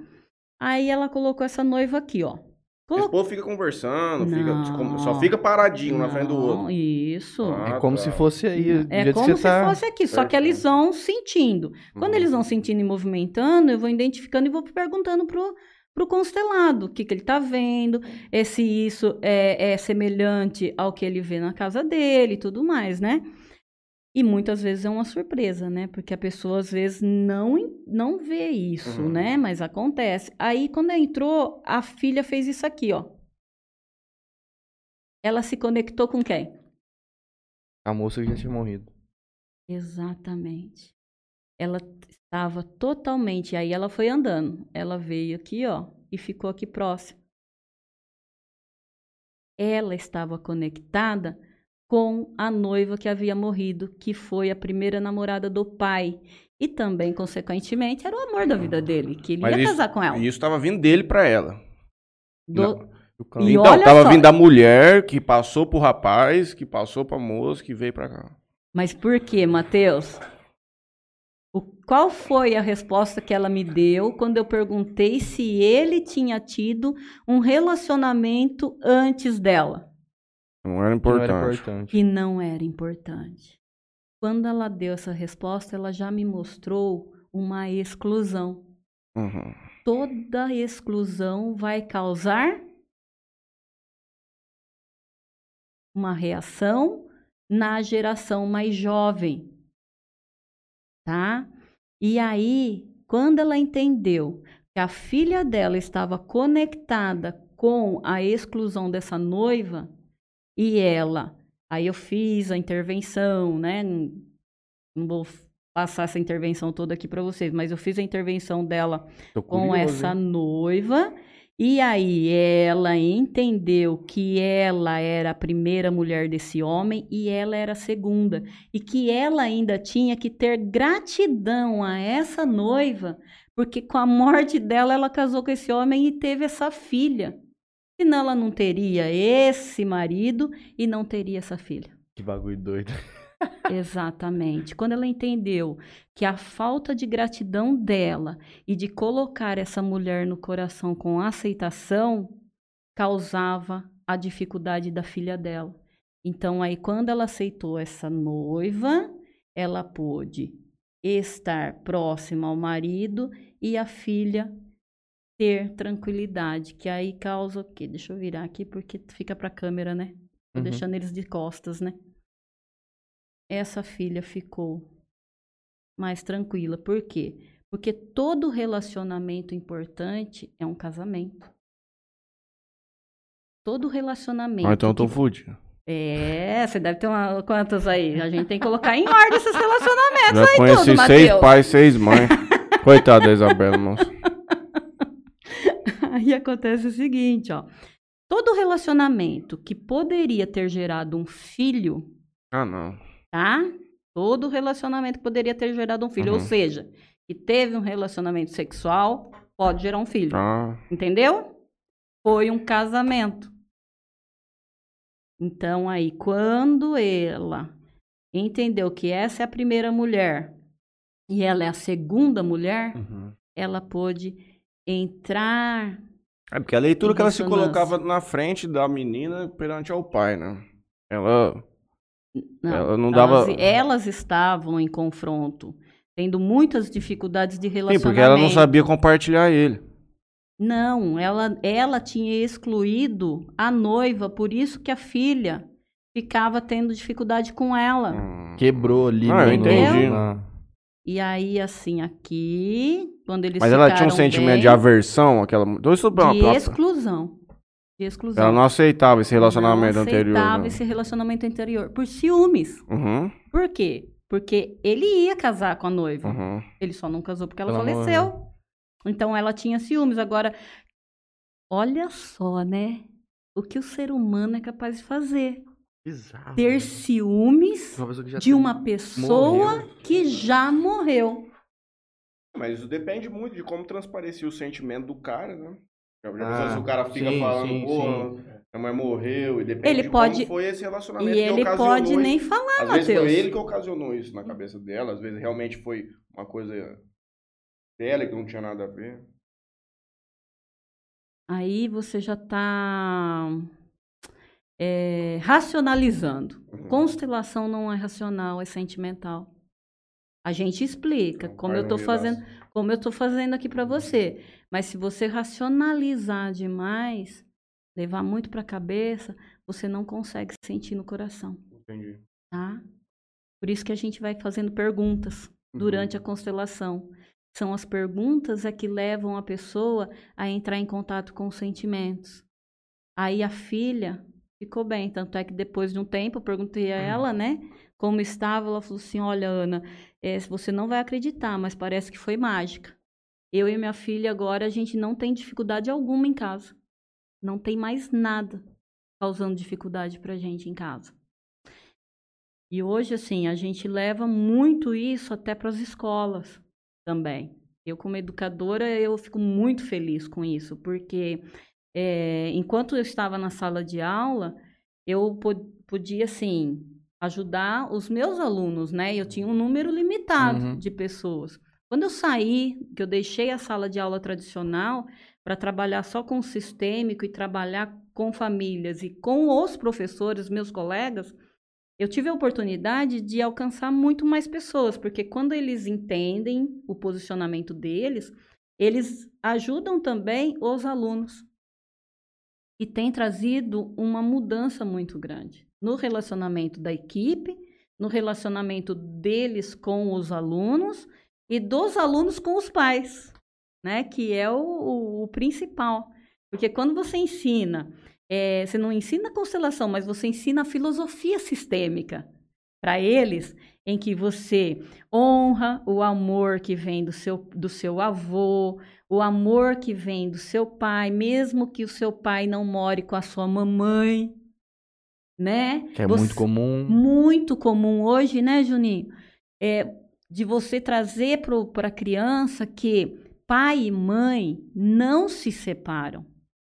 Aí ela colocou essa noiva aqui, ó. Colocou... Esse povo fica conversando, não, fica, só fica paradinho não, na frente do outro. Isso. Ah, é como tá. se fosse aí. É como se tá... fosse aqui, só que eles vão sentindo. Quando eles vão sentindo e movimentando, eu vou identificando e vou perguntando pro, para o constelado, o que, que ele está vendo, é se isso é, é, semelhante ao que ele vê na casa dele e tudo mais, né? E muitas vezes é uma surpresa, né? Porque a pessoa às vezes não, não vê isso, uhum. né? Mas acontece. Aí, quando entrou, a filha fez isso aqui, ó. Ela se conectou com quem? A moça que já tinha morrido. Exatamente. ela estava totalmente. Aí ela foi andando. Ela veio aqui, ó, e ficou aqui próximo. Ela estava conectada com a noiva que havia morrido, que foi a primeira namorada do pai. E também, consequentemente, era o amor da vida dele, que ele Mas ia isso- casar com ela. E isso tava vindo dele pra ela. Do- Não. E então, tava só. vindo da mulher que passou pro rapaz, que passou pra moça, que veio pra cá. Mas por quê, Matheus? O- Qual foi a resposta que ela me deu quando eu perguntei se ele tinha tido um relacionamento antes dela? Não era Que não era importante. importante. Que não era importante. Quando ela deu essa resposta, ela já me mostrou uma exclusão. Uhum. Toda exclusão vai causar uma reação na geração mais jovem, tá? E aí, quando ela entendeu que a filha dela estava conectada com a exclusão dessa noiva e ela, aí eu fiz a intervenção, né? Não vou passar essa intervenção toda aqui para vocês, mas eu fiz a intervenção dela Tô com curioso, essa hein? noiva. E aí ela entendeu que ela era a primeira mulher desse homem e ela era a segunda. E que ela ainda tinha que ter gratidão a essa noiva, porque com a morte dela ela casou com esse homem e teve essa filha. Senão ela não teria esse marido e não teria essa filha. Que bagulho doido. Exatamente. Quando ela entendeu que a falta de gratidão dela e de colocar essa mulher no coração com aceitação causava a dificuldade da filha dela. Então, aí, quando ela aceitou essa noiva, ela pôde estar próxima ao marido e a filha ter tranquilidade, que aí causa o quê? Deixa eu virar aqui porque fica para a câmera, né? Tô Uhum. deixando eles de costas, né? Essa filha ficou mais tranquila. Por quê? Porque todo relacionamento importante é um casamento. Todo relacionamento. Ah, então eu tô que- fudido. É, você deve ter uma, quantos aí? A gente tem que colocar em ordem esses relacionamentos Já aí conheci tudo, seis pais, seis mães. Coitada da Isabela, moça. Aí acontece o seguinte, ó. Todo relacionamento que poderia ter gerado um filho Ah, não. Tá? Todo relacionamento poderia ter gerado um filho, ou Uhum. seja, que teve um relacionamento sexual, pode gerar um filho, Ah, entendeu? Foi um casamento. Então aí, quando ela entendeu que essa é a primeira mulher e ela é a segunda mulher, uhum. ela pôde entrar É porque a leitura que ela se colocava na frente da menina perante ao pai, né? Ela. Ela não elas, dava- elas estavam em confronto, tendo muitas dificuldades de Sim, relacionamento. porque ela não sabia compartilhar ele. Não, ela, ela tinha excluído a noiva, por isso que a filha ficava tendo dificuldade com ela. Hum. Quebrou ali. Ah, eu entendi. E aí, assim, aqui, quando eles Mas ela tinha um sentimento bem, de aversão, aquela. Então, de exclusão. De exclusão. Ela não aceitava esse relacionamento não anterior. aceitava esse relacionamento anterior. Por ciúmes. Uhum, Por quê? Porque ele ia casar com a noiva. uhum. Ele só não casou porque ela, Ela faleceu. Então ela tinha ciúmes. Agora, olha só, né? O que o ser humano é capaz de fazer. Bizarro. Ter né? ciúmes Uma de uma pessoa morreu. que já morreu. Mas isso depende muito de como transparecia o sentimento do cara, né? Já pensou Ah, se o cara fica sim, falando, sim, pô, a mãe morreu, e depende Ele de pode- como foi esse relacionamento E que ele ocasionou pode isso. nem falar, Às vezes foi ele que ocasionou isso na cabeça dela, às vezes realmente foi uma coisa dela que não tinha nada a ver. Aí você já está racionalizando. Uhum. Constelação não é racional, é sentimental. A gente explica, como eu ia fazendo, como eu tô fazendo aqui para você. Mas se você racionalizar demais, levar muito para a cabeça, você não consegue sentir no coração, Entendi. tá? Por isso que a gente vai fazendo perguntas Uhum. durante a constelação. São as perguntas é que levam a pessoa a entrar em contato com os sentimentos. Aí a filha ficou bem, tanto é que depois de um tempo eu perguntei a ela, né? Como estava, ela falou assim: Olha, Ana, é, você não vai acreditar, mas parece que foi mágica. Eu e minha filha agora a gente não tem dificuldade alguma em casa. Não tem mais nada causando dificuldade para a gente em casa. E hoje, assim, a gente leva muito isso até para as escolas também. Eu, como educadora, eu fico muito feliz com isso, porque é, enquanto eu estava na sala de aula, eu podia, assim, ajudar os meus alunos, né? Eu tinha um número limitado uhum. de pessoas. Quando eu saí, que eu deixei a sala de aula tradicional para trabalhar só com o sistêmico e trabalhar com famílias e com os professores, meus colegas, eu tive a oportunidade de alcançar muito mais pessoas, porque quando eles entendem o posicionamento deles, eles ajudam também os alunos. E tem trazido uma mudança muito grande no relacionamento da equipe, no relacionamento deles com os alunos e dos alunos com os pais, né? Que é o, o, o principal. Porque quando você ensina é, você não ensina constelação, mas você ensina a filosofia sistêmica para eles, em que você honra o amor que vem do seu, do seu avô, o amor que vem do seu pai, mesmo que o seu pai não more com a sua mamãe, né? Que é você, muito comum. Muito comum hoje, né, Juninho? É, de você trazer para a criança que pai e mãe não se separam.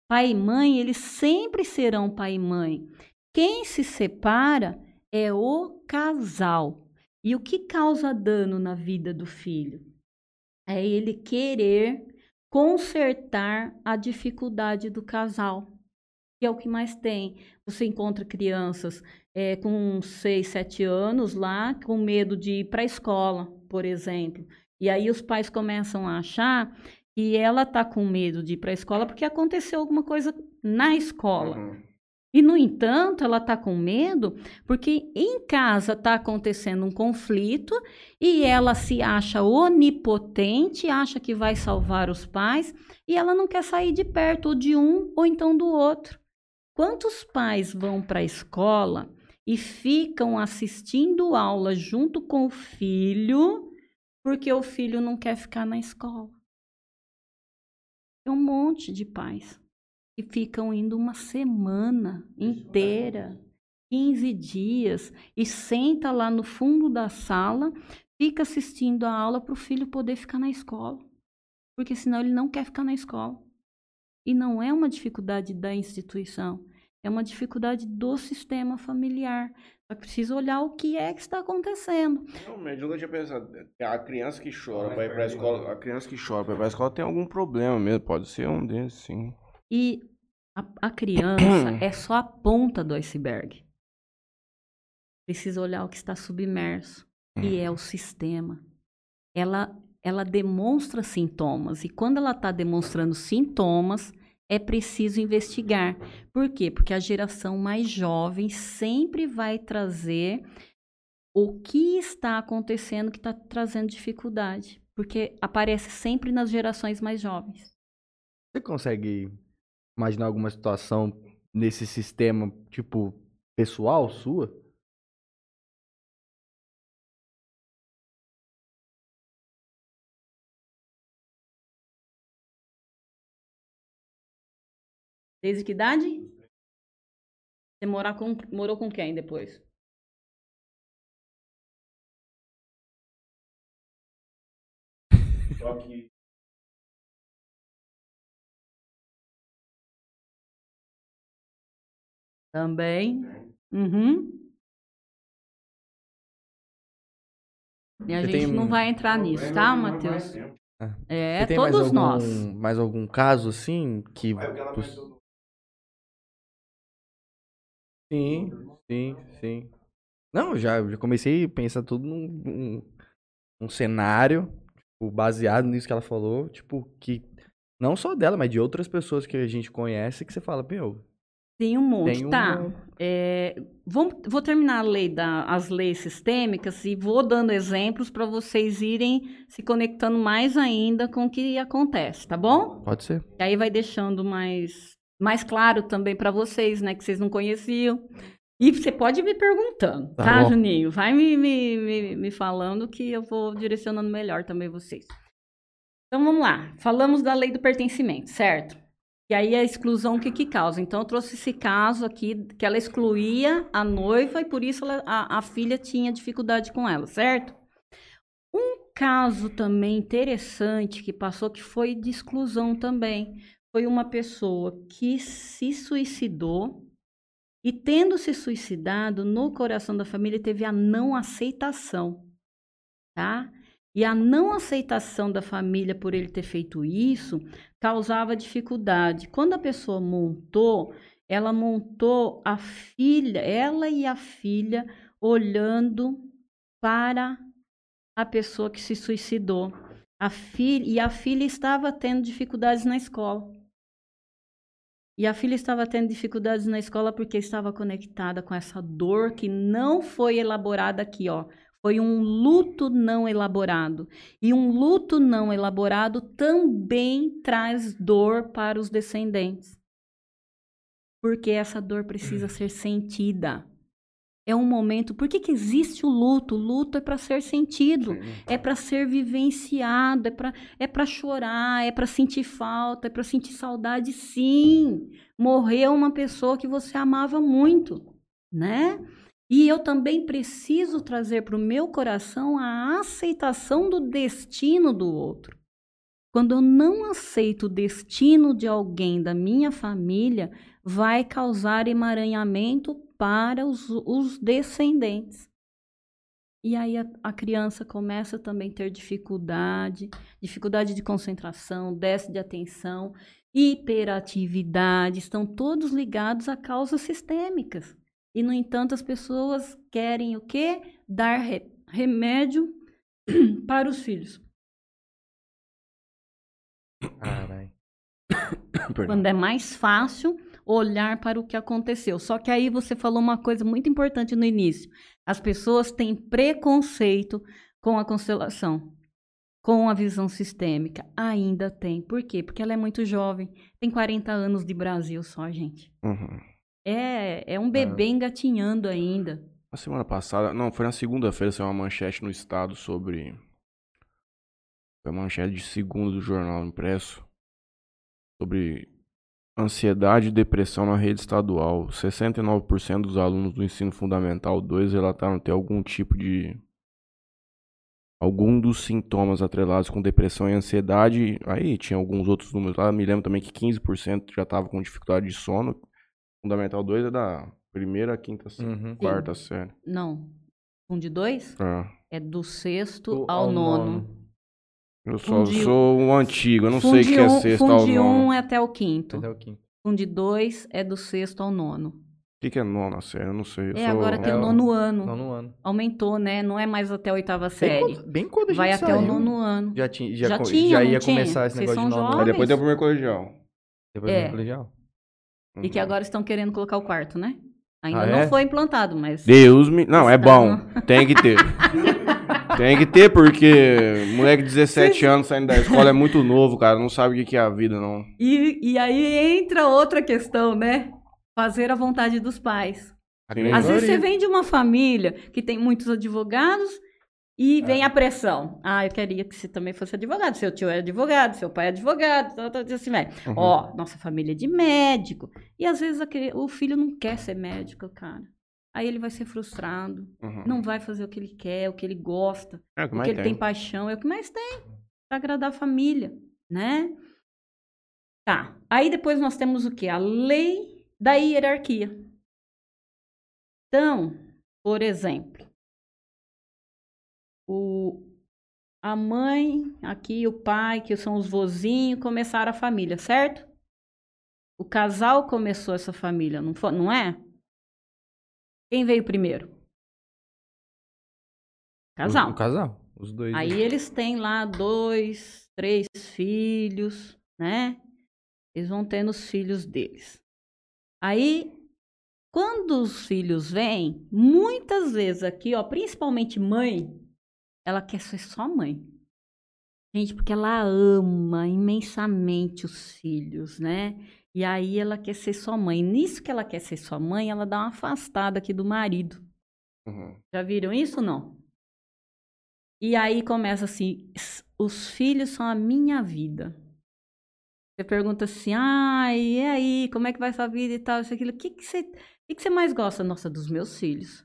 Pai e mãe, eles sempre serão pai e mãe. Quem se separa é o casal. E o que causa dano na vida do filho? É ele querer consertar a dificuldade do casal, que é o que mais tem. Você encontra crianças é, com 6, 7 anos lá, com medo de ir para a escola, por exemplo. E aí os pais começam a achar e ela tá com medo de ir para a escola porque aconteceu alguma coisa na escola. Uhum. E, no entanto, ela está com medo porque em casa está acontecendo um conflito e ela se acha onipotente, acha que vai salvar os pais e ela não quer sair de perto ou de um ou então do outro. Quantos pais vão para a escola e ficam assistindo aula junto com o filho porque o filho não quer ficar na escola? Tem um monte de pais que ficam indo uma semana inteira, 15 dias, e senta lá no fundo da sala, fica assistindo a aula para o filho poder ficar na escola. Porque senão ele não quer ficar na escola. E não é uma dificuldade da instituição, é uma dificuldade do sistema familiar. Só que precisa olhar o que é que está acontecendo. Realmente, eu nunca tinha pensado. A criança que chora vai para a escola, a criança que chora para a escola tem algum problema mesmo, pode ser um desses, sim. E a, a criança é só a ponta do iceberg. Precisa olhar o que está submerso, que é o sistema. Ela, ela demonstra sintomas, e quando ela está demonstrando sintomas, é preciso investigar. Por quê? Porque a geração mais jovem sempre vai trazer o que está acontecendo que está trazendo dificuldade. Porque aparece sempre nas gerações mais jovens. Você consegue imaginar alguma situação nesse sistema, tipo, pessoal sua? Desde que idade? Você morar com, morou com quem depois? Só que Também. Uhum. E a Você gente tem... não vai entrar nisso, tá, Matheus? É, todos mais algum, nós. Mais algum caso assim que. Sim, sim, sim. Não, já, já comecei a pensar tudo num, num, num cenário tipo, baseado nisso que ela falou, tipo, que não só dela, mas de outras pessoas que a gente conhece que você fala, meu, tem um monte, Tem tá? Uma... É, vou, vou terminar a lei da, as leis sistêmicas e vou dando exemplos para vocês irem se conectando mais ainda com o que acontece, tá bom? Pode ser. E aí vai deixando mais, mais claro também para vocês, né? Que vocês não conheciam. E você pode ir me perguntando, Tá tá. Juninho? Vai me, me, me, me falando que eu vou direcionando melhor também vocês. Então vamos lá. Falamos da lei do pertencimento, certo? E aí a exclusão, o que que causa? Então eu trouxe esse caso aqui, que ela excluía a noiva e por isso ela- a, a filha tinha dificuldade com ela, certo? Um caso também interessante que passou, que foi de exclusão também, foi uma pessoa que se suicidou e tendo se suicidado, no coração da família teve a não aceitação, tá? E a não aceitação da família por ele ter feito isso causava dificuldade. Quando a pessoa montou, ela montou a filha, ela e a filha olhando para a pessoa que se suicidou. A filha, e a filha estava tendo dificuldades na escola. E a filha estava tendo dificuldades na escola porque estava conectada com essa dor que não foi elaborada aqui, ó. Foi um luto não elaborado. E um luto não elaborado também traz dor para os descendentes. Porque essa dor precisa ser sentida. É um momento. Por que, que existe o luto? O luto é para ser sentido é para ser vivenciado, é para é para chorar, é para sentir falta, é para sentir saudade, sim. Morreu uma pessoa que você amava muito, né? E eu também preciso trazer para o meu coração a aceitação do destino do outro. Quando eu não aceito o destino de alguém da minha família, vai causar emaranhamento para os, os descendentes. E aí a, a criança começa também a ter dificuldade, dificuldade de concentração, déficit de atenção, hiperatividade, estão todos ligados a causas sistêmicas. E, no entanto, as pessoas querem o quê? Dar re- remédio para os filhos. Quando é mais fácil olhar para o que aconteceu. Só que aí você falou uma coisa muito importante no início. As pessoas têm preconceito com a constelação, com a visão sistêmica. Ainda tem. Por quê? Porque ela é muito jovem. Tem 40 anos de Brasil só, gente. Uhum. É, é um bebê engatinhando ainda. Na semana passada, não, foi na segunda-feira, saiu uma manchete no estado sobre. Foi a manchete de segundo do jornal impresso. Sobre ansiedade e depressão na rede estadual. 69% dos alunos do ensino fundamental 2 relataram ter algum tipo de. Algum dos sintomas atrelados com depressão e ansiedade. Aí tinha alguns outros números lá. Me lembro também que 15% já estava com dificuldade de sono. Fundamental 2 é da primeira, quinta, Uhum. quarta série. Não. Um de dois Ah. é do sexto Do- ao, nono. Eu só Fundi- sou um antigo, eu não sei o que é um, sexto ao Fundi nono. um é até o quinto. Até o quinto. Fundi dois é do sexto ao nono. O que, que é nono, série? Eu não sei. Eu É, sou... agora tem É o nono ano. Nono ano. Aumentou, né? Não é mais até a oitava Bem série. quando, bem quando a gente Vai até o saiu, nono ano. Já, tinha, já, Já tinha, já ia tinha? começar esse Vocês negócio de nono Aí ano. depois tem o jovens. primeiro colegial. Depois É. do colegial. E que agora estão querendo colocar o quarto, né? Ainda Ah, não é? foi implantado, mas. Deus me... Não, é bom. Tem que ter. tem que ter, porque moleque de 17 anos saindo da escola é muito novo, cara. Não sabe o que é a vida, não. E, e aí entra outra questão, né? Fazer a vontade dos pais. Nem- Às vezes você vem de uma família que tem muitos advogados e É. vem a pressão. Ah, eu queria que você também fosse advogado. Seu tio é advogado, seu pai é advogado, tal, tal, tal, assim, vai. Uhum. Ó, nossa família é de médico. E às vezes o filho não quer ser médico, cara. Aí ele vai ser frustrado, Uhum. não vai fazer o que ele quer, o que ele gosta, É o que o que ele tem. tem paixão, é o que mais tem. Pra agradar a família, né? Tá. Aí depois nós temos o quê? A lei da hierarquia. Então, por exemplo, o, a mãe, aqui o pai, que são os vozinhos, começaram a família, certo? O casal começou essa família, não, foi, não é? Quem veio primeiro? Casal. O, o casal. Os dois. Aí eles têm lá dois, três filhos, né? Eles vão tendo os filhos deles. Aí, quando os filhos vêm, muitas vezes aqui, ó, principalmente mãe, ela quer ser só mãe. Gente, porque ela ama imensamente os filhos, né? E aí ela quer ser sua mãe. Nisso que ela quer ser sua mãe, ela dá uma afastada aqui do marido. Uhum. Já viram isso ou não? E aí começa assim: "S- os filhos são a minha vida. Você pergunta assim: ah, e aí, como é que vai sua vida e tal, isso, aquilo. O que, que, você, o que, que você mais gosta? Nossa, dos meus filhos.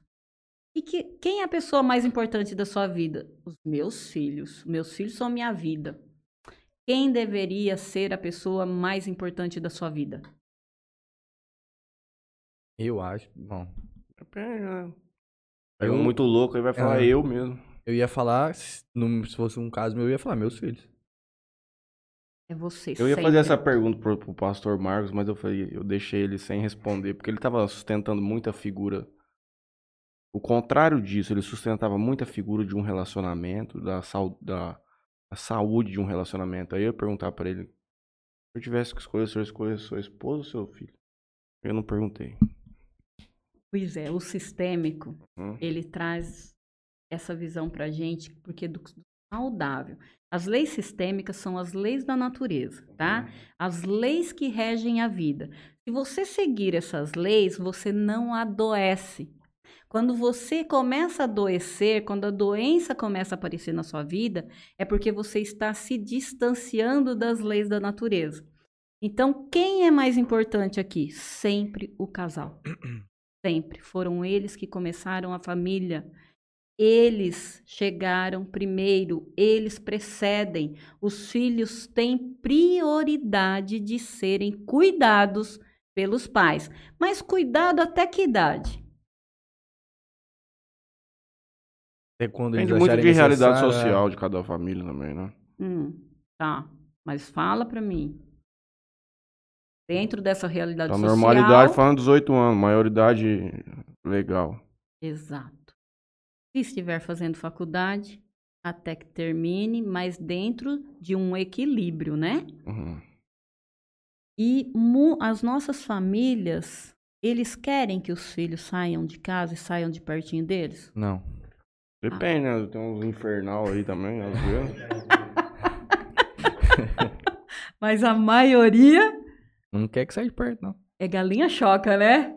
E que, quem é a pessoa mais importante da sua vida? Os meus filhos. Meus filhos são a minha vida. Quem deveria ser a pessoa mais importante da sua vida? Eu acho. Bom, Depende, né? Pega Eu- um muito louco, aí vai falar Ah. eu mesmo. eu ia falar, se fosse um caso meu, eu ia falar meus filhos. É você. Eu ia sempre. fazer essa pergunta pro, pro pastor Marcos, mas eu falei, eu deixei ele sem responder, porque ele tava sustentando muita figura. O contrário disso, ele sustentava muita figura de um relacionamento, da, da, da saúde de um relacionamento. Aí eu ia perguntar pra ele, se eu tivesse que escolher, o senhor escolher sua esposa ou seu filho? Eu não perguntei. Pois é, o sistêmico, Hum? ele traz essa visão pra gente, porque é do do saudável. As leis sistêmicas são as leis da natureza, tá? As leis que regem a vida. Se você seguir essas leis, você não adoece. Quando você começa a adoecer, quando a doença começa a aparecer na sua vida, é porque você está se distanciando das leis da natureza. Então, quem é mais importante aqui? Sempre o casal. Sempre. Foram eles que começaram a família. Eles chegaram primeiro, eles precedem. Os filhos têm prioridade de serem cuidados pelos pais. Mas cuidado até que idade? Até quando eles Depende muito de realidade necessário, é. social de cada família também, né? Hum, tá. Mas fala pra mim. Dentro dessa realidade A social. normalidade falando 18 anos, maioridade legal. Exato. Se estiver fazendo faculdade, até que termine, mas dentro de um equilíbrio, né? Uhum. E as nossas famílias, eles querem que os filhos saiam de casa e saiam de pertinho deles? Não. Depende, né? Tem uns infernal aí também, às vezes. Mas a maioria Não quer que saia de perto, não. é galinha choca, né?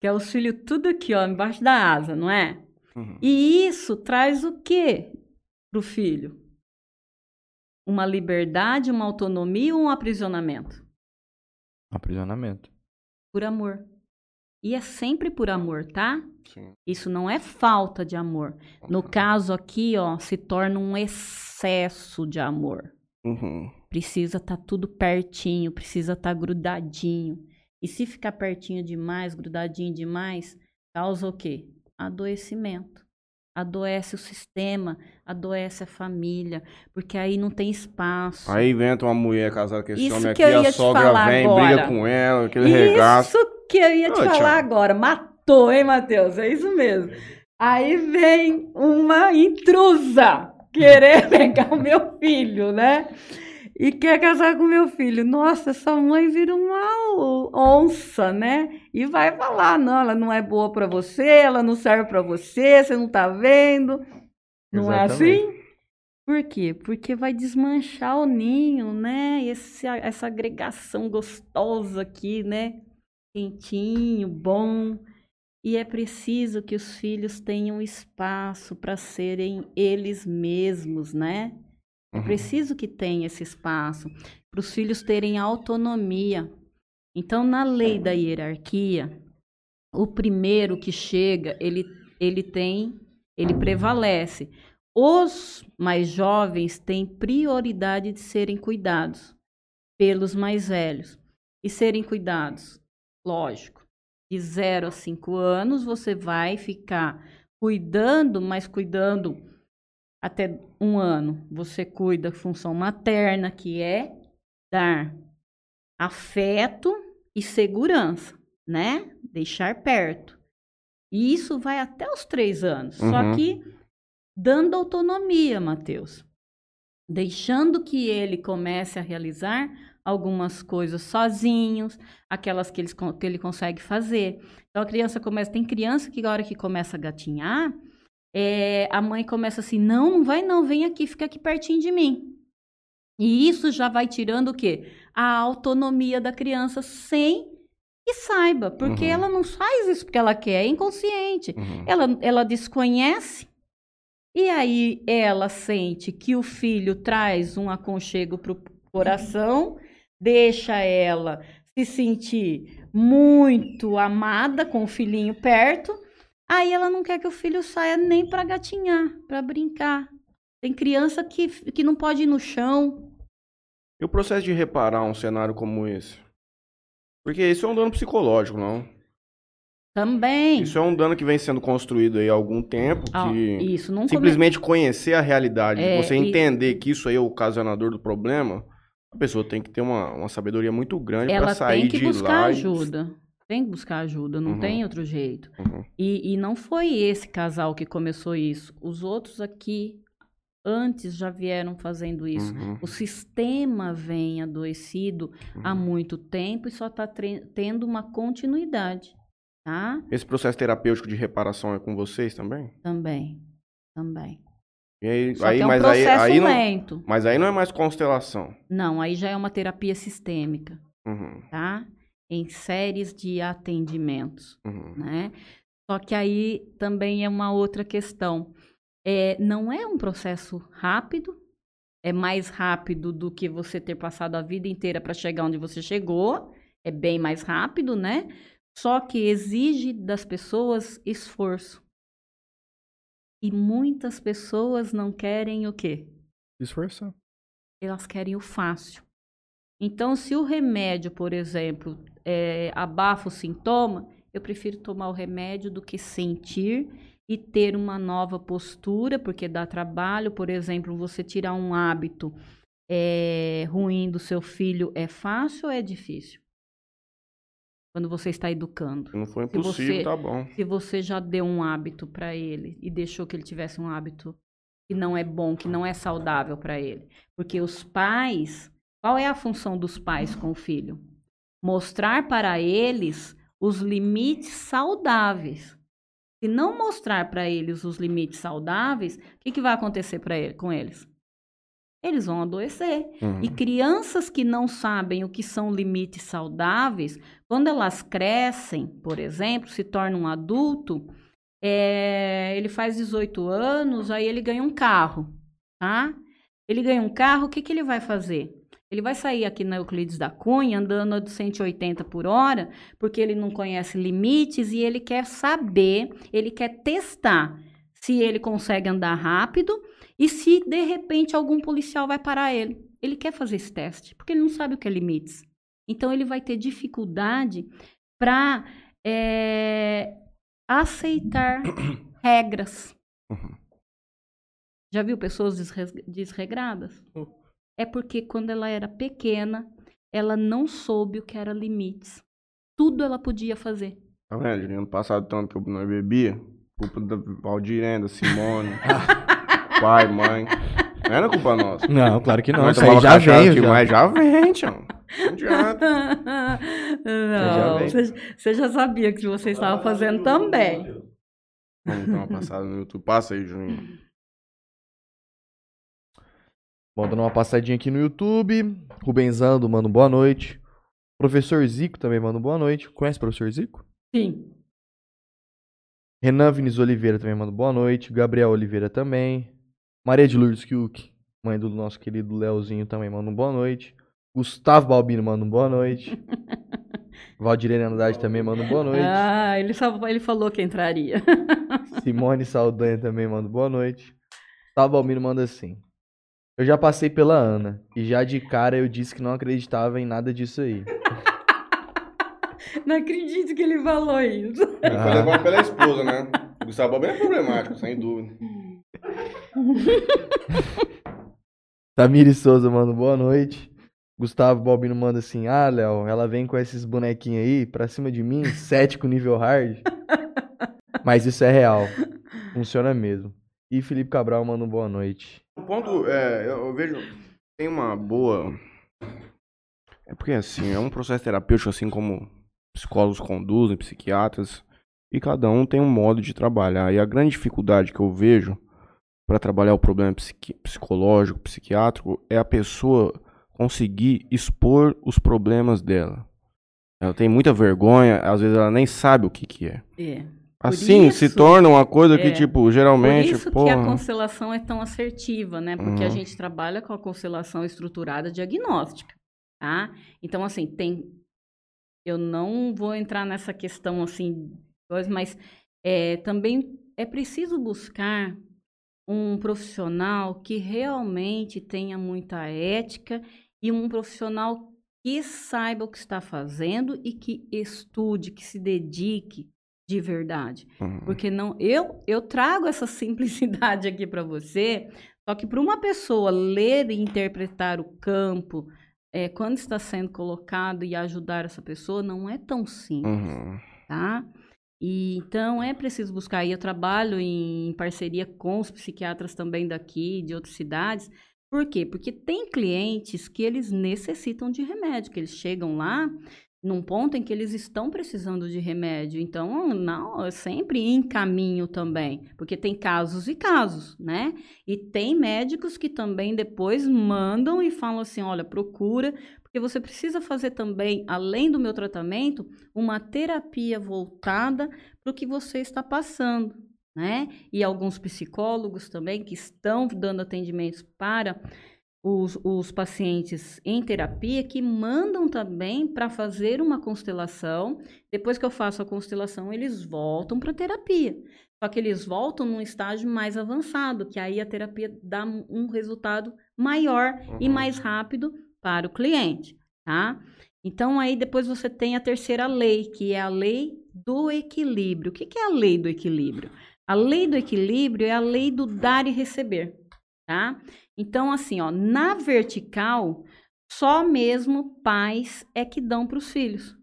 Que é os filhos tudo aqui, ó, embaixo da asa, não é? Uhum. E isso traz o quê pro filho? Uma liberdade, uma autonomia ou um aprisionamento? Aprisionamento. Por amor. E é sempre por amor, tá? Sim. Isso não é falta de amor. No caso aqui, ó, se torna um excesso de amor. Uhum. Precisa estar tudo pertinho, precisa estar grudadinho. E se ficar pertinho demais, grudadinho demais, causa o quê? Adoecimento. Adoece o sistema, adoece a família, porque aí não tem espaço. Aí inventa uma mulher casada com esse Isso homem que aqui, a sogra vem, agora. briga com ela, aquele regaço. Isso que eu ia te Ô, falar agora. Matou, hein, Matheus? É isso mesmo. Aí vem uma intrusa querer pegar o meu filho, né? E quer casar com o meu filho. Nossa, essa mãe vira uma onça, né? E vai falar: não, ela não é boa pra você, ela não serve pra você, você não tá vendo. Não é Exatamente. assim? Por quê? Porque vai desmanchar o ninho, né? Esse, essa agregação gostosa aqui, né? Quentinho, bom. E é preciso que os filhos tenham espaço para serem eles mesmos, né? É Uhum. preciso que tenha esse espaço para os filhos terem autonomia. Então, na lei da hierarquia, o primeiro que chega, ele, ele tem, ele prevalece. Os mais jovens têm prioridade de serem cuidados pelos mais velhos. E serem cuidados, lógico, de 0 a 5 anos, você vai ficar cuidando, mas cuidando até um ano. Você cuida da função materna, que é dar afeto e segurança, né? Deixar perto. E isso vai até os três anos. Só Uhum. que dando autonomia, Mateus. Deixando que ele comece a realizar algumas coisas sozinhos, aquelas que ele, que ele consegue fazer. Então a criança começa. Tem criança que, na hora que começa a gatinhar, é, a mãe começa assim: não, não vai não, vem aqui, fica aqui pertinho de mim. E isso já vai tirando o quê? A autonomia da criança sem que saiba, porque Uhum. ela não faz isso porque ela quer, é inconsciente. Uhum. Ela, ela desconhece e aí ela sente que o filho traz um aconchego para o coração, deixa ela se sentir muito amada com o filhinho perto. Aí ela não quer que o filho saia nem para gatinhar, para brincar. Tem criança que, que não pode ir no chão. E o processo de reparar um cenário como esse? Porque isso é um dano psicológico, não? Também. Isso é um dano que vem sendo construído aí há algum tempo, Ah, que isso não come- simplesmente conhecer a realidade, É, você e- entender que isso aí é o ocasionador do problema, a pessoa tem que ter uma, uma sabedoria muito grande ela para sair tem que de buscar lá. e- ajuda. Tem que buscar ajuda, não Uhum. tem outro jeito. Uhum. E, e não foi esse casal que começou isso. Os outros aqui, antes, já vieram fazendo isso. Uhum. O sistema vem adoecido há Uhum. muito tempo e só está tendo uma continuidade, tá? Esse processo terapêutico de reparação é com vocês também? Também, também. E aí, Só aí que é um mas aí, processo aí não, lento. mas aí não é mais constelação. Não, aí já é uma terapia sistêmica, Uhum. tá? Em séries de atendimentos. Uhum. né? Só que aí também é uma outra questão. É, não é um processo rápido, é mais rápido do que você ter passado a vida inteira para chegar onde você chegou, é bem mais rápido, né? Só que exige das pessoas esforço. E muitas pessoas não querem o quê? Esforçar. elas querem o fácil. Então, se o remédio, por exemplo, é, abafa o sintoma, eu prefiro tomar o remédio do que sentir e ter uma nova postura, porque dá trabalho. Por exemplo, você tirar um hábito é, ruim do seu filho é fácil ou é difícil? Quando você está educando. Se não Se impossível, você- tá bom. Se você já deu um hábito para ele e deixou que ele tivesse um hábito que não é bom, que não é saudável para ele. Porque os pais, qual é a função dos pais com o filho? Mostrar para eles os limites saudáveis. Se não mostrar para eles os limites saudáveis, o que, que vai acontecer pra ele, com eles? Eles vão adoecer. Uhum. E crianças que não sabem o que são limites saudáveis, quando elas crescem, por exemplo, se tornam um adulto, é, ele faz 18 anos, aí ele ganha um carro, tá? Ele ganha um carro, o que, que ele vai fazer? Ele vai sair aqui na Euclides da Cunha andando a 180 por hora, porque ele não conhece limites e ele quer saber, ele quer testar se ele consegue andar rápido e se de repente algum policial vai parar ele. Ele quer fazer esse teste, porque ele não sabe o que é limites. Então ele vai ter dificuldade para aceitar regras. Uhum. Já viu pessoas desre- desregradas? É porque quando ela era pequena, ela não soube o que era limites. Tudo ela podia fazer. Tá vendo? Ano passado, tanto que eu não bebia, culpa da Valdirenda, Simone, pai, mãe. Não era culpa nossa. Não, claro que não. Isso aí já veio. Já. demais, já vem, tchau. Não adianta. Não, vem. você, você já sabia que você estava fazendo também. Vamos dar uma passada no YouTube. Passa aí, Juninho. Bom, dando uma passadinha aqui no YouTube. Rubenzando, manda boa noite. Professor Zico também manda boa noite. Conhece o professor Zico? Sim. Renan Vinícius Oliveira também manda boa noite. Gabriel Oliveira também. Maria de Lourdes Kiuk, mãe do nosso querido Leozinho, também manda um boa noite. Gustavo Balbino manda um boa noite. Valdirene Andrade também manda um boa noite. Ah, ele, só, ele falou que entraria. Simone Saldanha também manda boa noite. Gustavo Balbino manda assim. Eu já passei pela Ana e já de cara eu disse que não acreditava em nada disso aí. Não acredito que ele falou isso. Ele foi levado pela esposa, né? O Gustavo Bob é problemático, sem dúvida. Tamiri Souza manda boa noite. Gustavo Balbino manda assim: Ah, Léo, ela vem com esses bonequinhos aí pra cima de mim, cético nível hard. Mas isso é real. Funciona mesmo. E Felipe Cabral manda um boa noite. O ponto é, eu, eu vejo, tem uma boa. É porque assim, é um processo terapêutico, assim como psicólogos conduzem, psiquiatras, e cada um tem um modo de trabalhar. E a grande dificuldade que eu vejo para trabalhar o problema psiqui- psicológico, psiquiátrico, é a pessoa conseguir expor os problemas dela. Ela tem muita vergonha, às vezes ela nem sabe o que que é. É. Por Assim, se isso- torna uma coisa que, é. tipo, Por geralmente, isso que a porra... constelação é tão assertiva, né? Porque a Uhum. gente trabalha com a constelação estruturada diagnóstica, tá? Então, assim, tem... Eu não vou entrar nessa questão, assim, mas é, também é preciso buscar um profissional que realmente tenha muita ética e um profissional que saiba o que está fazendo e que estude, que se dedique de verdade. Uhum. Porque não, eu eu trago essa simplicidade aqui para você, só que para uma pessoa ler e interpretar o campo, é, quando está sendo colocado e ajudar essa pessoa, não é tão simples, Uhum. tá? E então é preciso buscar. E eu trabalho em parceria com os psiquiatras também daqui, de outras cidades. Por quê? Porque tem clientes que eles necessitam de remédio, que eles chegam lá num ponto em que eles estão precisando de remédio. Então, não, eu sempre encaminho também, porque tem casos e casos, né? E tem médicos que também depois mandam e falam assim: olha, procura, porque você precisa fazer também, além do meu tratamento, uma terapia voltada para o que você está passando. Né? E alguns psicólogos também que estão dando atendimentos para os, os pacientes em terapia que mandam também para fazer uma constelação. Depois que eu faço a constelação, eles voltam para a terapia. Só que eles voltam num estágio mais avançado, que aí a terapia dá um resultado maior e Uhum. mais rápido para o cliente, tá? Então aí depois você tem a terceira lei, que é a lei do equilíbrio. O que é a lei do equilíbrio? A lei do equilíbrio é a lei do dar e receber, tá? Então, assim, ó, na vertical, só mesmo pais é que dão para os filhos.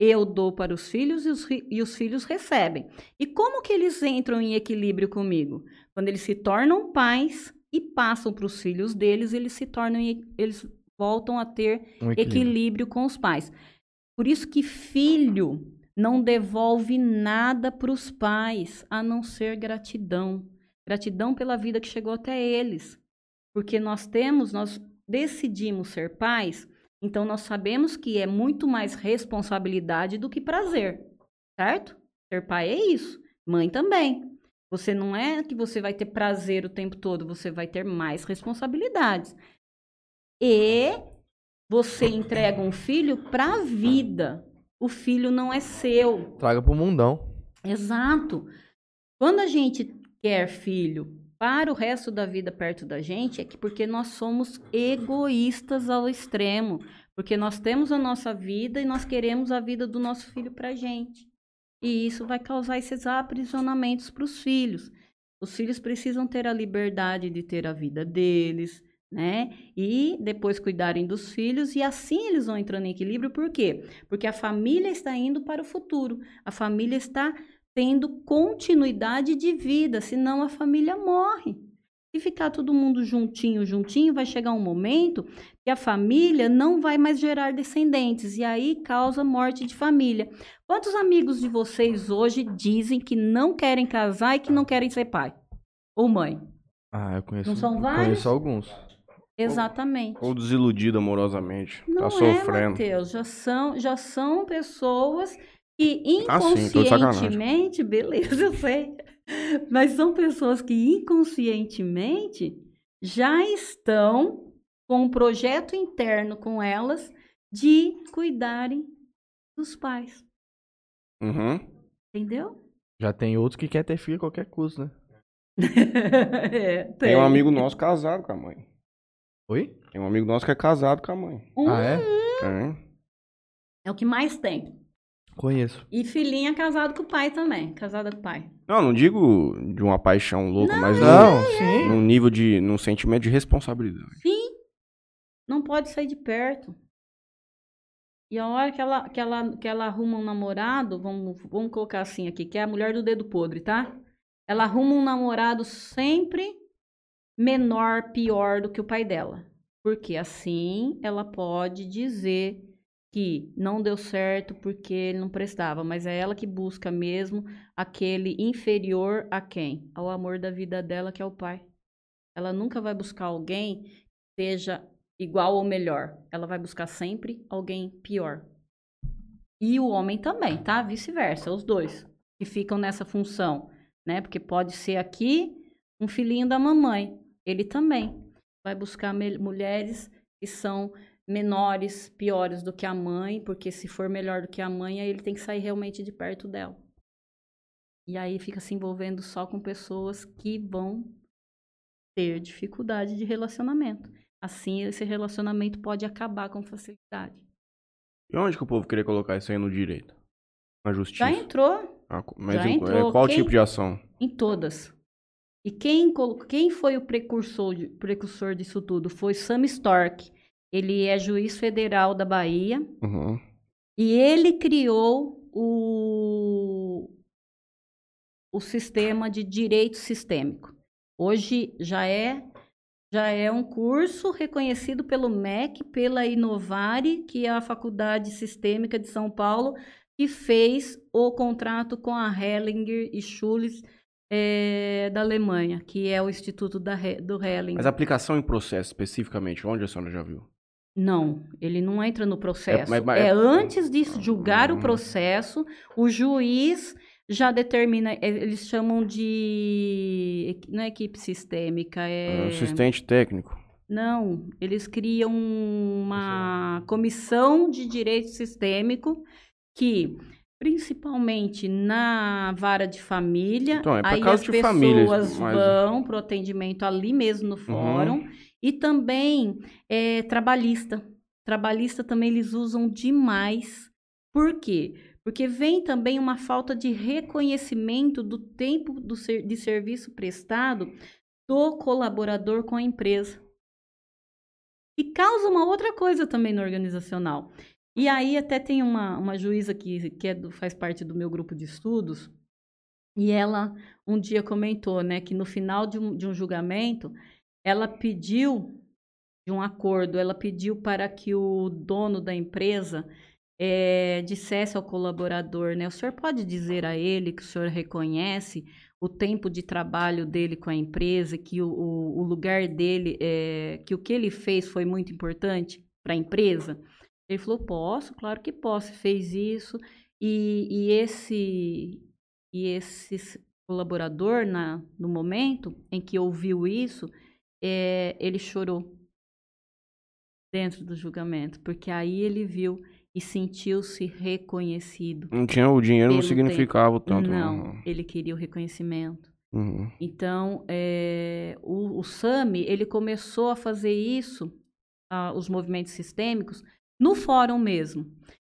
Eu dou para os filhos e os, e os filhos recebem. E como que eles entram em equilíbrio comigo? Quando eles se tornam pais e passam para os filhos deles, eles se tornam, eles voltam a ter Um equilíbrio com os pais. Por isso que filho não devolve nada para os pais, a não ser gratidão. Gratidão pela vida que chegou até eles. Porque nós temos, nós decidimos ser pais, então nós sabemos que é muito mais responsabilidade do que prazer, certo? Ser pai é isso, mãe também. Você não é que você vai ter prazer o tempo todo, você vai ter mais responsabilidades. E você entrega um filho para a vida. O filho não é seu. Traga pro mundão. Exato. Quando a gente quer filho para o resto da vida perto da gente, é que porque nós somos egoístas ao extremo. Porque nós temos a nossa vida e nós queremos a vida do nosso filho para gente. E isso vai causar esses aprisionamentos para os filhos. Os filhos precisam ter a liberdade de ter a vida deles, né? E depois cuidarem dos filhos e assim eles vão entrando em equilíbrio. Por quê? Porque a família está indo para o futuro. A família está tendo continuidade de vida, senão a família morre. Se ficar todo mundo juntinho, juntinho, vai chegar um momento que a família não vai mais gerar descendentes e aí causa morte de família. Quantos amigos de vocês hoje dizem que não querem casar e que não querem ser pai ou mãe? Ah, eu conheço. Não são vários? Conheço alguns. Exatamente. Ou desiludido amorosamente. Não tá é, sofrendo. Matheus, já são, já são pessoas que Ah, sim, inconscientemente, beleza, eu sei, mas são pessoas que inconscientemente já estão com um projeto interno com elas de cuidarem dos pais, Uhum. entendeu? Já tem outros que quer ter filho a qualquer custo, né? É, Tem um amigo nosso casado com a mãe. Oi? Tem um amigo nosso que é casado com a mãe. Um Ah, é? Tem. é o que mais tem. Conheço. E filhinha casado com o pai também, casada com o pai. Não, não digo de uma paixão louca, mas Não, num, sim. num nível de. num sentimento de responsabilidade. Sim, não pode sair de perto. E a hora que ela, que ela, que ela arruma um namorado, vamos, vamos colocar assim aqui, que é a mulher do dedo podre, tá? Ela arruma um namorado sempre menor, pior do que o pai dela. Porque assim ela pode dizer que não deu certo porque ele não prestava, mas é ela que busca mesmo aquele inferior a quem? Ao amor da vida dela, que é o pai. Ela nunca vai buscar alguém que seja igual ou melhor. Ela vai buscar sempre alguém pior. E o homem também, tá? Vice-versa, os dois que ficam nessa função, né? Porque pode ser aqui um filhinho da mamãe, ele também vai buscar mulheres que são menores, piores do que a mãe, porque se for melhor do que a mãe, aí ele tem que sair realmente de perto dela. E aí fica se envolvendo só com pessoas que vão ter dificuldade de relacionamento. Assim, esse relacionamento pode acabar com facilidade. E onde que o povo queria colocar isso aí no direito? Na justiça? Já entrou. Ah, mas Já em- entrou. qual Quem- tipo de ação? Em todas. E quem, quem foi o precursor, precursor disso tudo? Foi Sam Stork. Ele é juiz federal da Bahia. Uhum. E ele criou o, o sistema de direito sistêmico. Hoje já é já é um curso reconhecido pelo MEC, pela Inovare, que é a Faculdade Sistêmica de São Paulo, que fez o contrato com a Hellinger e Schulz eh, da Alemanha, que é o Instituto da, do Hellinger. Mas aplicação em processo, especificamente, onde a senhora já viu? Não, ele não entra no processo. É, mas- mas- antes de julgar o Hum. processo, o juiz já determina, é, eles chamam de. Não é equipe sistêmica, é. Assistente técnico. Não, eles criam uma comissão de direito sistêmico que, principalmente na vara de família, Então, é aí caso as de família, pessoas mas- vão para o atendimento ali mesmo no fórum. E também é, trabalhista. Trabalhista também eles usam demais. Por quê? Porque vem também uma falta de reconhecimento do tempo do ser- de serviço prestado do colaborador com a empresa. E causa uma outra coisa também no organizacional. E aí até tem uma, uma juíza que, que é do- faz parte do meu grupo de estudos, e ela um dia comentou né, que no final de um, de um julgamento, ela pediu, de um acordo, ela pediu para que o dono da empresa eh, dissesse ao colaborador, né? O senhor pode dizer a ele que o senhor reconhece o tempo de trabalho dele com a empresa, que o, o, o lugar dele, eh, que o que ele fez foi muito importante para a empresa? Ele falou, posso, claro que posso, fez isso. E, e esse e esse colaborador, na, no momento em que ouviu isso, eh, ele chorou dentro do julgamento, porque aí ele viu e sentiu-se reconhecido. Não tinha o dinheiro, não significava tanto. Não, ele queria o reconhecimento. Uhum. Então, eh, o, o SAMI, ele começou a fazer isso, ah, os movimentos sistêmicos, no fórum mesmo.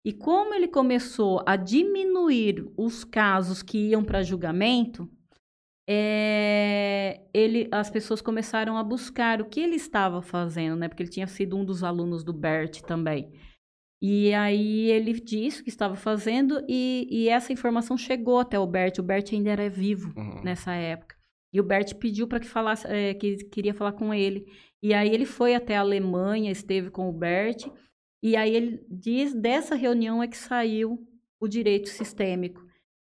E como ele começou a diminuir os casos que iam para julgamento, eh, ele, as pessoas começaram a buscar o que ele estava fazendo, né? Porque ele tinha sido um dos alunos do BERT também. E aí ele disse o que estava fazendo e, e essa informação chegou até o Bert. O Bert ainda era vivo Uhum. nessa época. E o Bert pediu para que falasse, eh, que queria falar com ele. E aí ele foi até a Alemanha, esteve com o Bert. E aí ele diz dessa reunião é que saiu o direito sistêmico.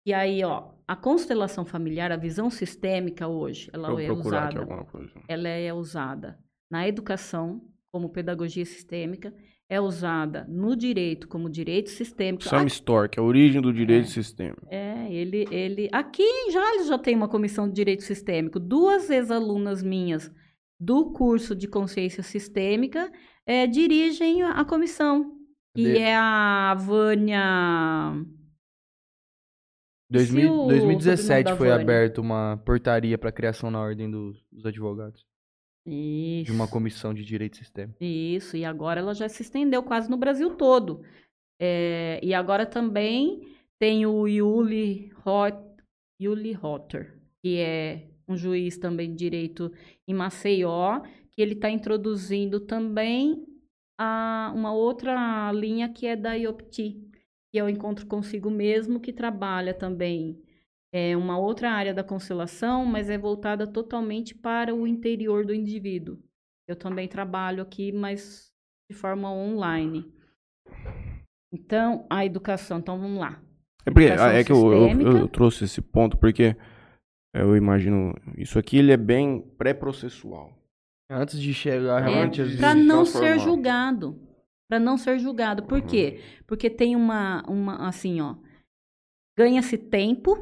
E aí, ó, a constelação familiar, a visão sistêmica hoje, ela eu é usada ela é usada na educação como pedagogia sistêmica, é usada no direito como direito sistêmico. Sam Stork, a origem do direito É. sistêmico. É, ele, ele. Aqui em Jales já tem uma comissão de direito sistêmico. Duas ex-alunas minhas do curso de consciência sistêmica eh, dirigem a comissão. Que De- é a Vânia. Dois Se mil- o 2017 sobrenome da foi Vânia. aberta uma portaria para criação na ordem dos, dos advogados. Isso. De uma comissão de direito sistêmico. Isso, e agora ela já se estendeu quase no Brasil todo. É, e agora também tem o Yuli, Hot, Yuli Rotter, que é um juiz também de direito em Maceió, que ele está introduzindo também a, uma outra linha que é da IOPTI, que é o Encontro Consigo Mesmo, que trabalha também é uma outra área da constelação, mas é voltada totalmente para o interior do indivíduo. Eu também trabalho aqui, mas de forma online. Então, a educação, então vamos lá. É, porque, é que eu, eu- eu trouxe esse ponto porque eu imagino. Isso aqui ele é bem pré-processual. Antes de chegar, É, realmente, de vezes... para não ser julgado. Para não ser julgado. Por Uhum. quê? Porque tem uma, uma assim, ó. Ganha-se tempo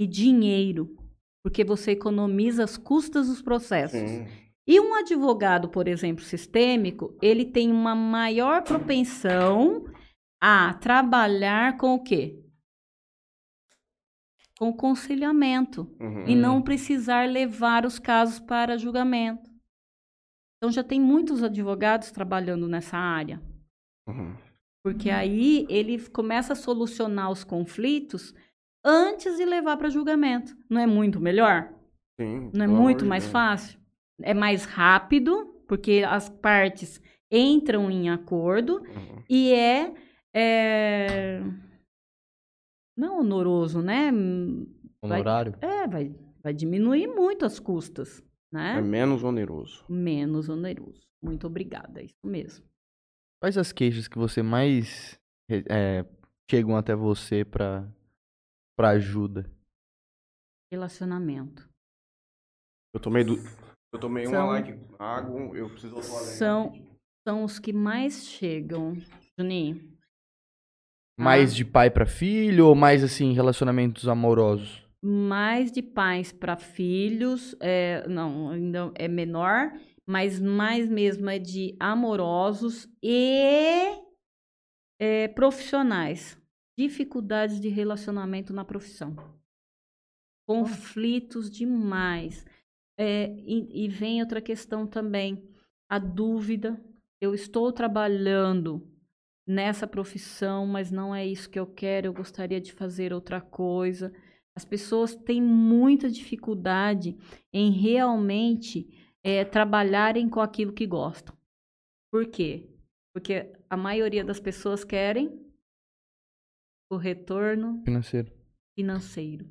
e dinheiro. Porque você economiza as custas dos processos. Sim. E um advogado, por exemplo, sistêmico, ele tem uma maior propensão a trabalhar com o quê? Com conciliamento Uhum. e não precisar levar os casos para julgamento. Então já tem muitos advogados trabalhando nessa área, Uhum. porque aí ele começa a solucionar os conflitos antes de levar para julgamento. Não é muito melhor? Sim, Não é muito mais Deus. fácil? É mais rápido, porque as partes entram em acordo Uhum. e é, é, não honoroso, né? Honorário. É, vai, vai diminuir muito as custas, né? É menos oneroso. Menos oneroso. Muito obrigada, é isso mesmo. Quais as queixas que você mais é, chegam até você pra, pra ajuda? Relacionamento. Eu tomei do... Eu tomei uma São- like água, eu preciso falar. São, são os que mais chegam, Juninho. Mais Ah. de pai pra filho ou mais, assim, relacionamentos amorosos? Mais de pais para filhos, é, não, ainda é menor, mas mais mesmo é de amorosos e é, profissionais. Dificuldades de relacionamento na profissão. Conflitos demais. É, e, e vem outra questão também, a dúvida. Eu estou trabalhando nessa profissão, mas não é isso que eu quero, eu gostaria de fazer outra coisa. As pessoas têm muita dificuldade em realmente eh, trabalharem com aquilo que gostam. Por quê? Porque a maioria das pessoas querem o retorno Financeiro. financeiro.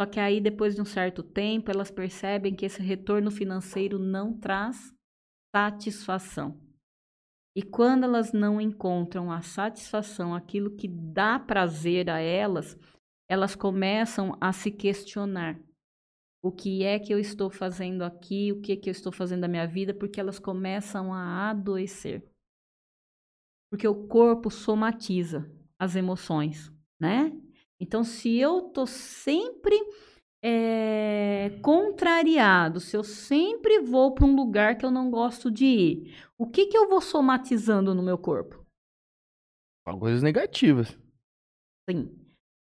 Só que aí, depois de um certo tempo, elas percebem que esse retorno financeiro não traz satisfação. E quando elas não encontram a satisfação, aquilo que dá prazer a elas, elas começam a se questionar. O que é que eu estou fazendo aqui? O que é que eu estou fazendo da minha vida? Porque elas começam a adoecer. Porque o corpo somatiza as emoções, né? Então, se eu tô sempre é, contrariado, se eu sempre vou para um lugar que eu não gosto de ir, o que que eu vou somatizando no meu corpo? Coisas negativas. Sim,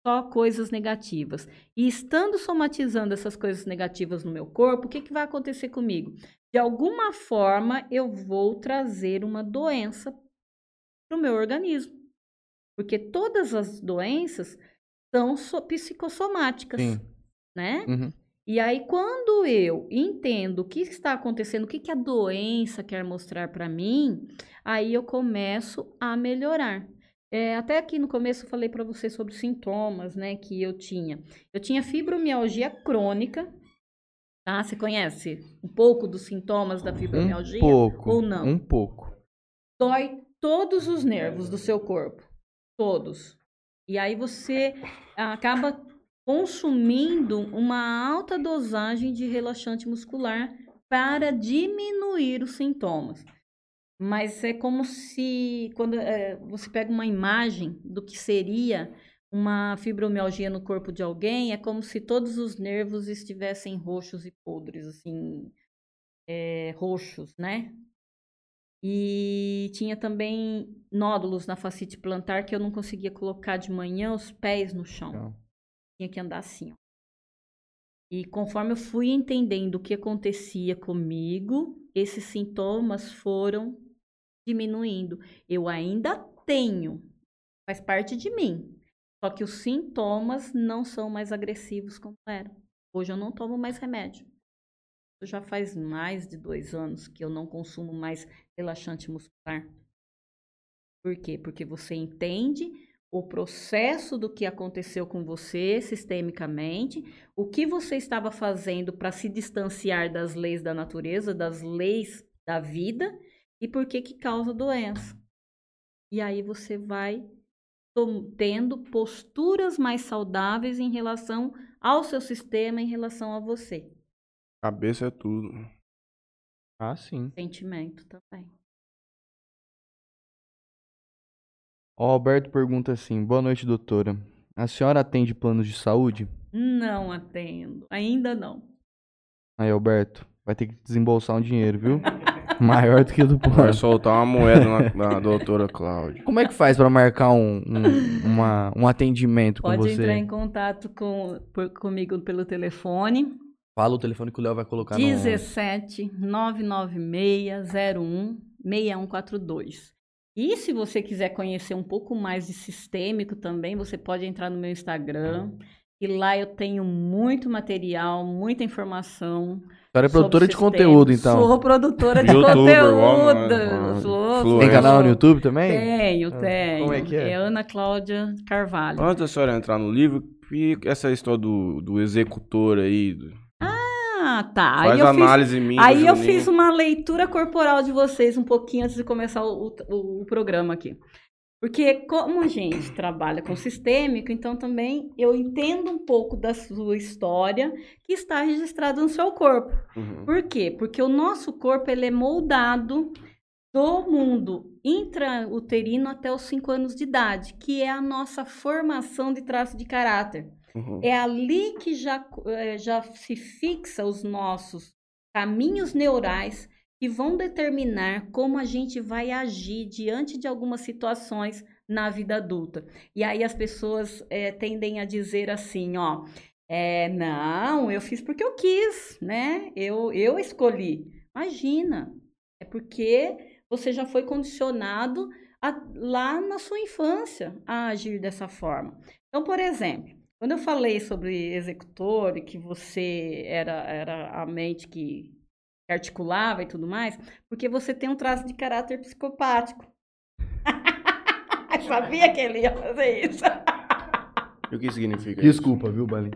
só coisas negativas. E estando somatizando essas coisas negativas no meu corpo, o que, que vai acontecer comigo? De alguma forma, eu vou trazer uma doença para o meu organismo. Porque todas as doenças são so- psicossomáticas, Sim. né? Uhum. E aí, quando eu entendo o que está acontecendo, o que, que a doença quer mostrar para mim, aí eu começo a melhorar. É, até aqui no começo eu falei para você sobre os sintomas, né, que eu tinha. Eu tinha fibromialgia crônica, tá? Você conhece um pouco dos sintomas da fibromialgia? Um pouco. ou não? Um pouco. dói todos os nervos do seu corpo. Todos. E aí você acaba consumindo uma alta dosagem de relaxante muscular para diminuir os sintomas. Mas é como se quando é, você pega uma imagem do que seria uma fibromialgia no corpo de alguém, é como se todos os nervos estivessem roxos e podres, assim, é, roxos, né? E tinha também nódulos na facite plantar que eu não conseguia colocar de manhã os pés no chão. Então, Tinha que andar assim, ó. E conforme eu fui entendendo o que acontecia comigo, esses sintomas foram diminuindo. Eu ainda tenho, faz parte de mim. Só que os sintomas não são mais agressivos como eram. Hoje eu não tomo mais remédio. Já faz mais de dois anos que eu não consumo mais relaxante muscular. Por quê? Porque você entende o processo do que aconteceu com você sistemicamente, o que você estava fazendo para se distanciar das leis da natureza, das leis da vida e por que que causa doença. E aí você vai tendo posturas mais saudáveis em relação ao seu sistema, em relação a você. Cabeça é tudo. Ah, sim. sentimento também. Ó, Alberto pergunta assim: Boa noite, doutora. A senhora atende planos de saúde? Não atendo, ainda não. Aí, Alberto, vai ter que desembolsar um dinheiro, viu? Maior do que o do Vai plano. soltar uma moeda na, na doutora Cláudia. Como é que faz pra marcar um, um, uma- um atendimento com Pode você? entrar em contato com, por- comigo pelo telefone Fala o telefone que o Léo vai colocar no... 17 996 01 6142. E se você quiser conhecer um pouco mais de sistêmico também, você pode entrar no meu Instagram. E lá eu tenho muito material, muita informação. A senhora é produtora de conteúdo, então. Sou produtora de Youtuber, conteúdo. Sou. Tem canal no. YouTube também? Tenho, Ah, tenho. como é que é? Ana Cláudia Carvalho. Antes da senhora entrar no livro, e essa história do, do executor aí, do- Ah, tá. faz Aí eu fiz análise minha. Aí eu fiz uma leitura corporal de vocês um pouquinho antes de começar o, o- o programa aqui. Porque como a gente trabalha com sistêmico, então também eu entendo um pouco da sua história que está registrada no seu corpo. Uhum. Por quê? Porque o nosso corpo ele é moldado do mundo intrauterino até os 5 anos de idade, que é a nossa formação de traço de caráter. Uhum. É ali que já, eh, já se fixa os nossos caminhos neurais vão determinar como a gente vai agir diante de algumas situações na vida adulta. E aí as pessoas eh, tendem a dizer assim, ó, é, não, eu fiz porque eu quis, né? Eu, eu escolhi. Imagina, é porque você já foi condicionado a- lá na sua infância a agir dessa forma. Então, por exemplo, quando eu falei sobre executor e que você era, era a mente que articulava e tudo mais, porque você tem um traço de caráter psicopático. Sabia que ele ia fazer isso. E o que significa Desculpa, viu, Balim?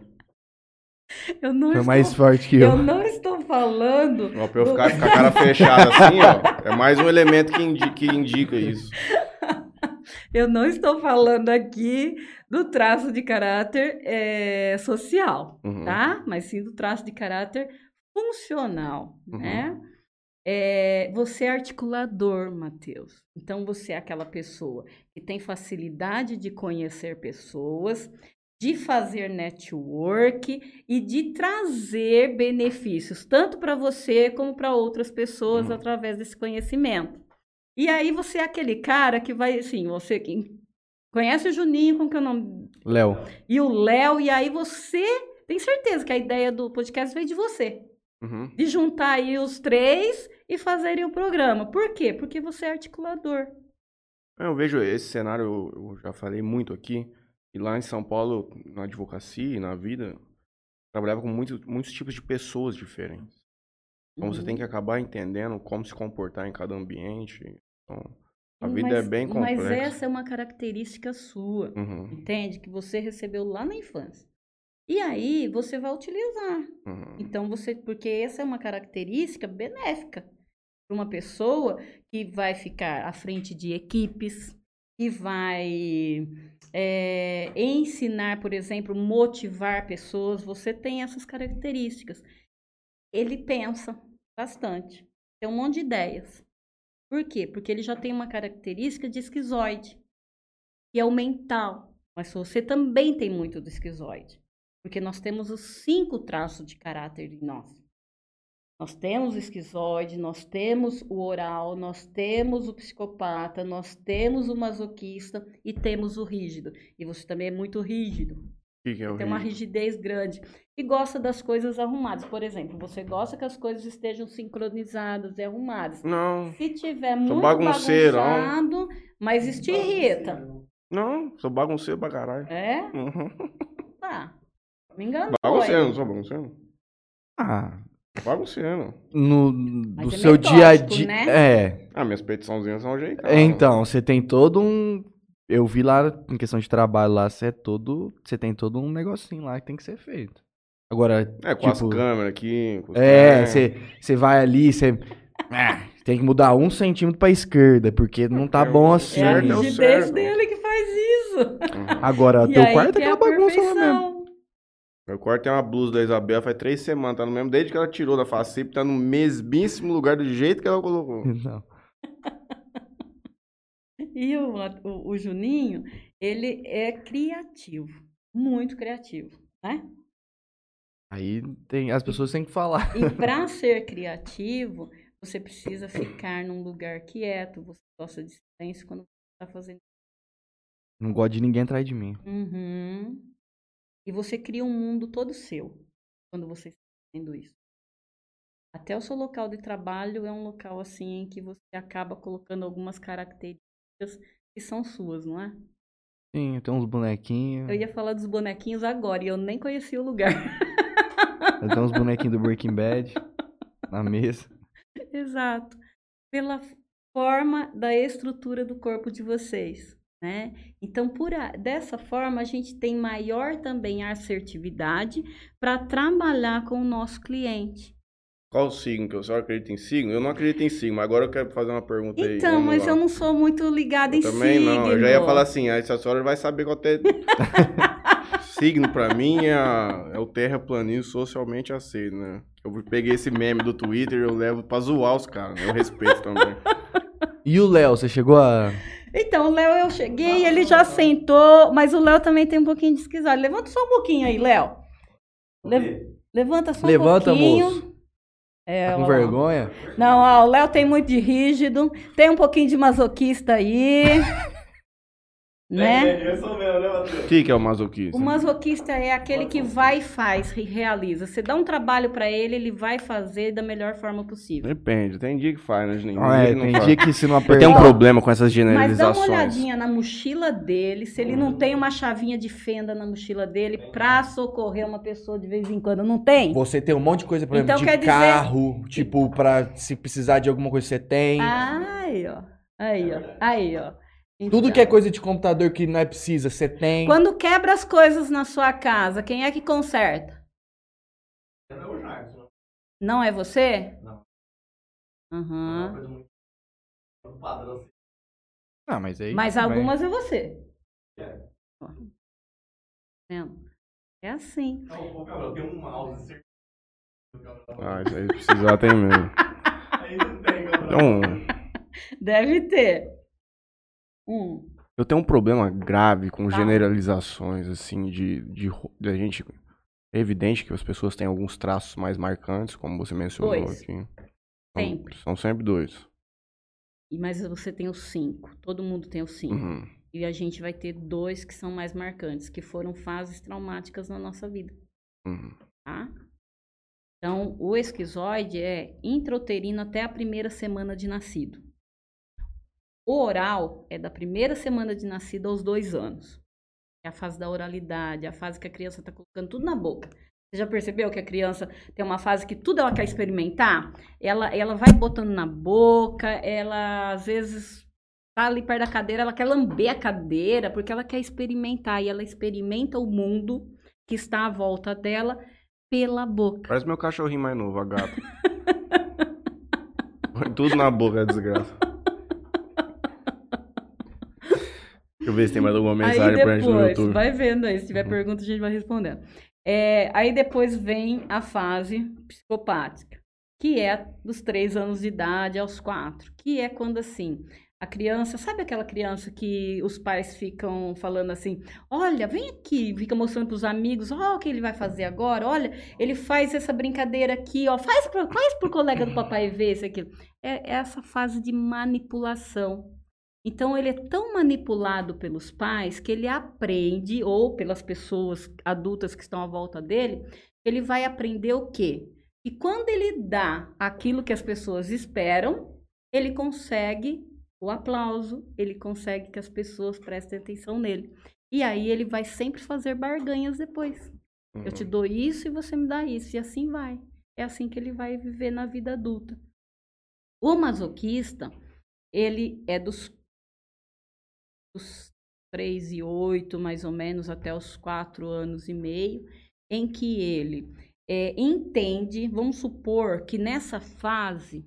Eu não, Foi estou, mais forte que eu. eu não estou falando isso? Ó, pra eu ficar com a cara fechada assim, ó, é mais um elemento que, indi- que indica isso. Eu não estou falando aqui do traço de caráter eh, social, Uhum. tá? Mas sim do traço de caráter funcional, Uhum. né? Eh, você é articulador, Matheus. Então, você é aquela pessoa que tem facilidade de conhecer pessoas, de fazer network e de trazer benefícios, tanto para você como para outras pessoas Uhum. através desse conhecimento. E aí você é aquele cara que vai, assim, você que conhece o Juninho, como que é o nome? Léo, E o Léo, e aí você tem certeza que a ideia do podcast veio de você. Uhum. De juntar aí os três e fazerem o programa. Por quê? Porque você é articulador. Eu vejo esse cenário, eu, já falei muito aqui, e lá em São Paulo, na advocacia e na vida, trabalhava com muito, muitos tipos de pessoas diferentes. Então você Uhum. tem que acabar entendendo como se comportar em cada ambiente. Então, a vida Mas- é bem complexa. Mas essa é uma característica sua. Uhum, Entende? Que você recebeu lá na infância. E aí você vai utilizar. uhum. Então você, porque essa é uma característica benéfica para uma pessoa que vai ficar à frente de equipes, que vai é, ensinar, por exemplo, motivar pessoas. Você tem essas características. Ele pensa bastante, tem um monte de ideias. Por quê? Porque ele já tem uma característica de esquizoide, que é o mental. Mas você também tem muito do esquizoide. Porque nós temos os cinco traços de caráter em nós. Nós temos o esquizoide, nós temos o oral, nós temos o psicopata, nós temos o masoquista e temos o rígido. E você também é muito rígido, O que, que é o tem uma rígido? rigidez grande. E gosta das coisas arrumadas. Por exemplo, você gosta que as coisas estejam sincronizadas e arrumadas. Não, Se tiver muito bagunceiro, bagunçado, mas isso te irrita. não, sou bagunceiro pra caralho. É? Uhum. Tá. Me enganou. Bagunceiro, não sou bagunceiro? ah, Bagunceiro. no, do é seu dia a dia. né? É. Ah, minhas petiçãozinhas são ajeitadas. Então, você tem todo um. Eu vi lá, em questão de trabalho lá, você é todo. Você tem todo um negocinho lá que tem que ser feito. Agora, É, com as tipo, câmeras aqui. É, você você vai ali, você. Ah, tem que mudar um centímetro pra esquerda, porque não tá É, bom assim. É a é o rigidez dele que faz isso. Uhum. Agora, E teu aí quarto é a aquela bagunça lá mesmo. Meu quarto tem uma blusa da Isabel, faz três semanas, tá no mesmo, desde que ela tirou da Facip, tá no mesmíssimo lugar do jeito que ela colocou. Não. E o, o, o Juninho, ele é criativo, muito criativo, né? Aí tem, as pessoas têm que falar. E para ser criativo, você precisa ficar num lugar quieto, você gosta de silêncio quando você está fazendo. Não gosto de ninguém atrás de mim. Uhum. E você cria um mundo todo seu quando você está fazendo isso. Até o seu local de trabalho é um local assim em que você acaba colocando algumas características que são suas, não é? Sim, tem uns bonequinhos. Eu ia falar dos bonequinhos agora e eu nem conhecia o lugar. Tem uns bonequinhos do Breaking Bad na mesa. Exato. Pela forma da estrutura do corpo de vocês, né? Então, por a- dessa forma, a gente tem maior também assertividade para trabalhar com o nosso cliente. Qual o signo que eu só acredito em signo? Eu não acredito em signo, mas agora eu quero fazer uma pergunta aí. Então, mas lá. eu não sou muito ligada em Eu também signo. não, eu já ia falar assim, aí essa senhora vai saber qual é... signo pra mim é, a- é o terraplanismo socialmente aceito, né? Eu peguei esse meme do Twitter e eu levo pra zoar os caras, né? Eu respeito também. E o Léo, você chegou a. Então, o Léo, eu cheguei, ele já sentou, mas o Léo também tem um pouquinho de esquisado. Levanta só um pouquinho aí, Léo. Le- Levanta só Levanta, um pouquinho. moço. É, Tá com ó vergonha? Não, ó, o Léo tem muito de rígido, tem um pouquinho de masoquista aí. né? Eu sou mesmo, né, O Matheus? que, que é o masoquista? O masoquista é aquele que vai e faz, e realiza. Você dá um trabalho pra ele, ele vai fazer da melhor forma possível. Depende, tem dia que faz, né, Juninho? Ah, é, tem faz. dia que se não tenho apertar. um problema com essas Mas dá uma generalizações. olhadinha na mochila dele, se ele não tem uma chavinha de fenda na mochila dele pra socorrer uma pessoa de vez em quando. Não tem? Você tem um monte de coisa, por exemplo, Então, de quer dizer- carro, tipo, pra se precisar de alguma coisa você tem. Aí, ó. Aí, ó. Aí, ó. Tudo Então, que é coisa de computador que não é precisa, você tem. Quando quebra as coisas na sua casa, quem é que conserta? Não é o Jackson. Não é você? Não. É uma Aham. coisa muito... um padrão assim. Ah, mas aí. Mas algumas é você. É. É assim. Não, tem um mouse certinho. Ah, isso aí precisar tem mesmo. Aí não tem, Gabriel. Então, Deve ter. Hum. eu tenho um problema grave com Tá. generalizações, assim, de, de, de a gente... É evidente que as pessoas têm alguns traços mais marcantes, como você mencionou Dois. aqui. São- Sempre. São sempre dois. E- Mas você tem os cinco. Todo mundo tem os cinco. Uhum. E a gente vai ter dois que são mais marcantes, que foram fases traumáticas na nossa vida, Uhum. tá? Então, o esquizoide é intrauterino até a primeira semana de nascido. O oral é da primeira semana de nascido aos dois anos. É a fase da oralidade, a fase que a criança está colocando tudo na boca. Você já percebeu que a criança tem uma fase que tudo ela quer experimentar? Ela, ela vai botando na boca, ela às vezes tá ali perto da cadeira, ela quer lamber a cadeira, porque ela quer experimentar. E ela experimenta o mundo que está à volta dela pela boca. Parece meu cachorrinho mais novo, a gata. Tudo na boca, é desgraça. Deixa eu ver se tem mais alguma mensagem aí pra gente no depois, YouTube. vai vendo aí, se tiver Uhum. pergunta a gente vai respondendo. É, aí depois vem a fase psicopática, que é dos três anos de idade aos quatro, que é quando assim, a criança, sabe aquela criança que os pais ficam falando assim, olha, vem aqui, fica mostrando pros amigos, ó, o que ele vai fazer agora, olha, ele faz essa brincadeira aqui, ó, faz faz pro colega do papai ver isso aqui. É, é essa fase de manipulação. Então, ele é tão manipulado pelos pais que ele aprende, ou pelas pessoas adultas que estão à volta dele, ele vai aprender o quê? Que quando ele dá aquilo que as pessoas esperam, ele consegue o aplauso, ele consegue que as pessoas prestem atenção nele. E aí ele vai sempre fazer barganhas depois. Eu te dou isso e você me dá isso, e assim vai. É assim que ele vai viver na vida adulta. O masoquista, ele é dos dos 3 e 8, mais ou menos, até os 4 anos e meio, em que ele é, entende, vamos supor que nessa fase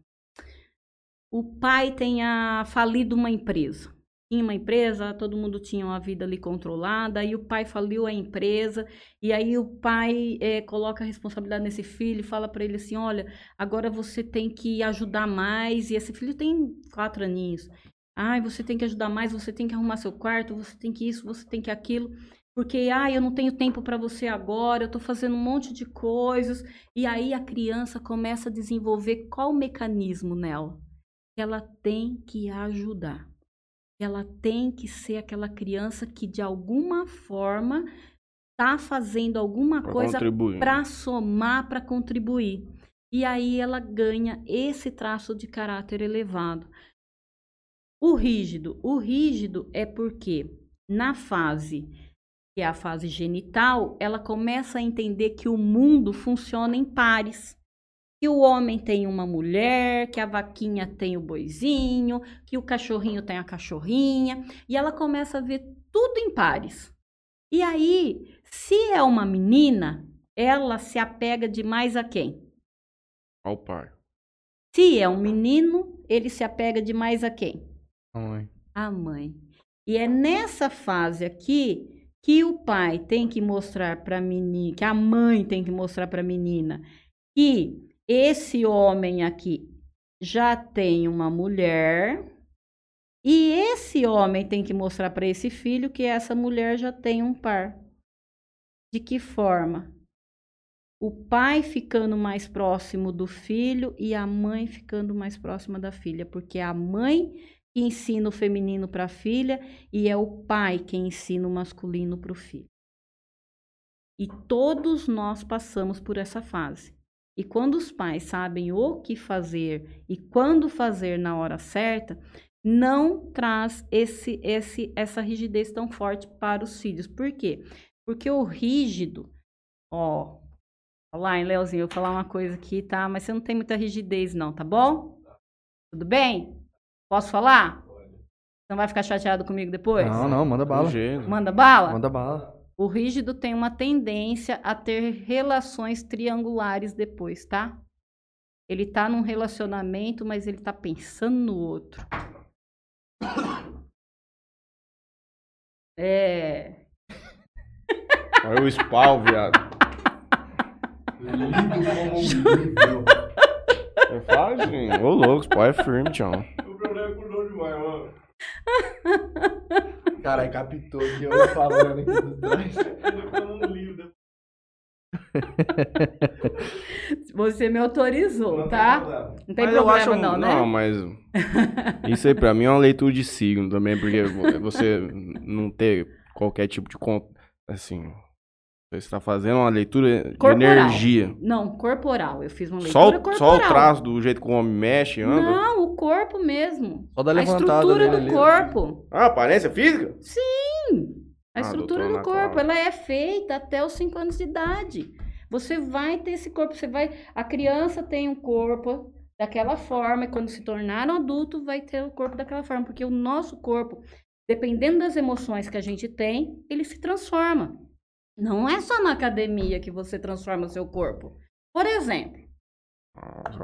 o pai tenha falido uma empresa tinha uma empresa, todo mundo tinha uma vida ali controlada, aí o pai faliu a empresa, e aí o pai eh, coloca a responsabilidade nesse filho e fala para ele assim, olha, agora você tem que ajudar mais, e esse filho tem quatro aninhos. Ai, você tem que ajudar mais, você tem que arrumar seu quarto, você tem que isso, você tem que aquilo. Porque, ah, eu não tenho tempo para você agora, eu estou fazendo um monte de coisas. E aí a criança começa a desenvolver qual mecanismo nela? Ela tem que ajudar. Ela tem que ser aquela criança que, de alguma forma, está fazendo alguma Pra coisa para somar, para contribuir. E aí ela ganha esse traço de caráter elevado. O rígido, o rígido é porque na fase que é a fase genital, ela começa a entender que o mundo funciona em pares. Que o homem tem uma mulher, que a vaquinha tem o boizinho, que o cachorrinho tem a cachorrinha, e ela começa a ver tudo em pares. E aí, se é uma menina, ela se apega demais a quem? Ao pai. Se é um menino, ele se apega demais a quem? Mãe. A mãe. E é nessa fase aqui que o pai tem que mostrar para a menina, que a mãe tem que mostrar para a menina que esse homem aqui já tem uma mulher e esse homem tem que mostrar para esse filho que essa mulher já tem um par. De que forma? O pai ficando mais próximo do filho e a mãe ficando mais próxima da filha, porque a mãe que ensina o feminino para a filha e é o pai quem ensina o masculino para o filho. E todos nós passamos por essa fase. E quando os pais sabem o que fazer e quando fazer na hora certa, não traz esse, esse, essa rigidez tão forte para os filhos. Por quê? Porque o rígido, ó, lá Leozinho, eu vou falar uma coisa aqui, tá? Mas você não tem muita rigidez, não, tá bom? Tudo bem? Posso falar? Não vai ficar chateado comigo depois? Não, não, manda bala. Manda bala? Manda bala. O rígido tem uma tendência a ter relações triangulares depois, tá? Ele tá num relacionamento, mas ele tá pensando no outro. É. Olha o spawn, viado. Lido como um livro. É fácil. Ô, louco, o spawn é firme, tchau. O problema é com dor demais, mano. Caralho, captou que eu falando aqui do trás. Ficou num livro. Você me autorizou, Não tá? Não tem Mas eu problema, acho- não, né? Não, mas. Isso aí pra mim é uma leitura de signo também, porque vo- você não ter qualquer tipo de. Assim. Você está fazendo uma leitura de Corporal. energia. Não, corporal. Eu fiz uma Só, leitura o- corporal. só o traço do jeito que o homem mexe, anda. Não, o corpo mesmo. Só dá A levantada estrutura nele do ali. corpo. Ah, aparência física? A Ah, estrutura do corpo, ela é feita até os 5 anos de idade. Você vai ter esse corpo, você vai. A criança tem um corpo daquela forma, e quando se tornar um adulto, vai ter o corpo daquela forma, porque o nosso corpo, dependendo das emoções que a gente tem, ele se transforma. Não é só na academia que você transforma o seu corpo. Por exemplo,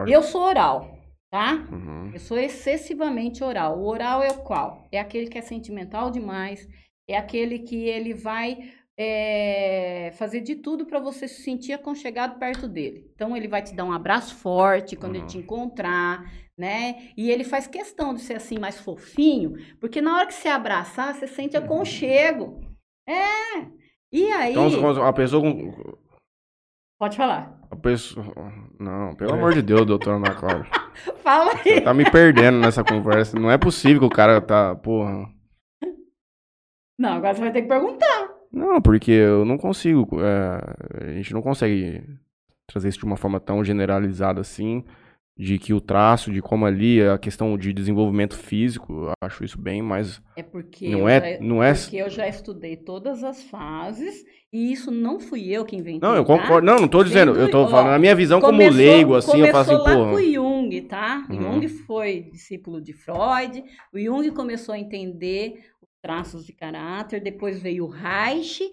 eu sou oral, tá? Uhum. Eu sou excessivamente oral. O oral é o qual? É aquele que é sentimental demais, é aquele que ele vai é, fazer de tudo para você se sentir aconchegado perto dele. Então ele vai te dar um abraço forte quando ele Uhum. te encontrar, né? E ele faz questão de ser assim mais fofinho, porque na hora que você abraçar, você sente aconchego. É. E aí, Então, a pessoa com. pode falar. A pessoa. Não, pelo amor de Deus, doutora Ana Cláudia. Fala aí. Você tá me perdendo nessa conversa. Não é possível que o cara tá. Porra. Não, agora você vai ter que perguntar. Não, porque eu não consigo. é, a gente não consegue trazer isso de uma forma tão generalizada assim. De que o traço, de como ali, a questão de desenvolvimento físico, eu acho isso bem mais. É porque, Não eu é- já, não é- porque eu já estudei todas as fases e isso não fui eu que inventei. Não, eu tá? concordo. Não, não tô dizendo. Eu tô Ó, falando a minha visão como Começou- leigo, assim, eu falo assim, lá porra. com o Jung, tá? Uhum. Jung foi discípulo de Freud. O Jung começou a entender os traços de caráter. Depois veio o Reich,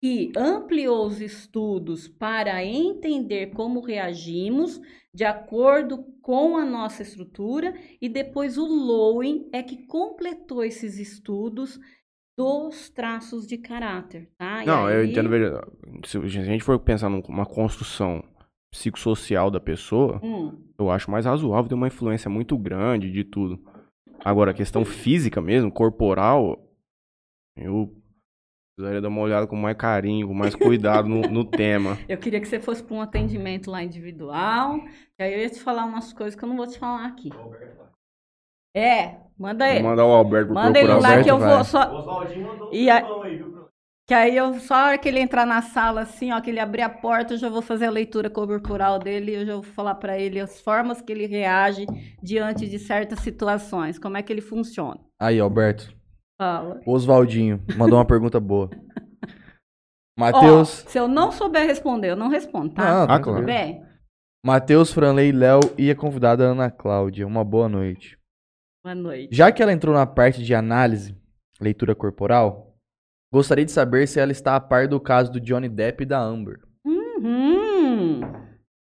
que ampliou os estudos para entender como reagimos de acordo com a nossa estrutura e depois o Lowen é que completou esses estudos dos traços de caráter, tá? Não, eu aí- entendo. veja, Se a gente for pensar numa construção psicossocial da pessoa, Hum, eu acho mais razoável ter uma influência muito grande de tudo. Agora, a questão física mesmo, corporal, eu precisaria dar uma olhada com mais carinho, com mais cuidado no, no tema. eu queria que você fosse para um atendimento lá individual, que aí eu ia te falar umas coisas que eu não vou te falar aqui. É, manda Vou ele. mandar o Alberto pro Manda ele lá Alberto que eu vai. vou só. O Oswaldinho mandou um E a- aí, viu? Que aí eu, só a hora que ele entrar na sala, assim, ó, que ele abrir a porta, eu já vou fazer a leitura corporal dele, eu já vou falar pra ele as formas que ele reage diante de certas situações, como é que ele funciona. Aí, Alberto. Fala. Oswaldinho mandou uma pergunta boa. Matheus. se eu não souber responder, eu não respondo, tá? Ah, tranquilo. claro. Bem, Matheus, Franley, Léo e a convidada Ana Cláudia. Uma boa noite. boa noite. Já que ela entrou na parte de análise, leitura corporal, gostaria de saber se ela está a par do caso do Johnny Depp e da Amber. Uhum.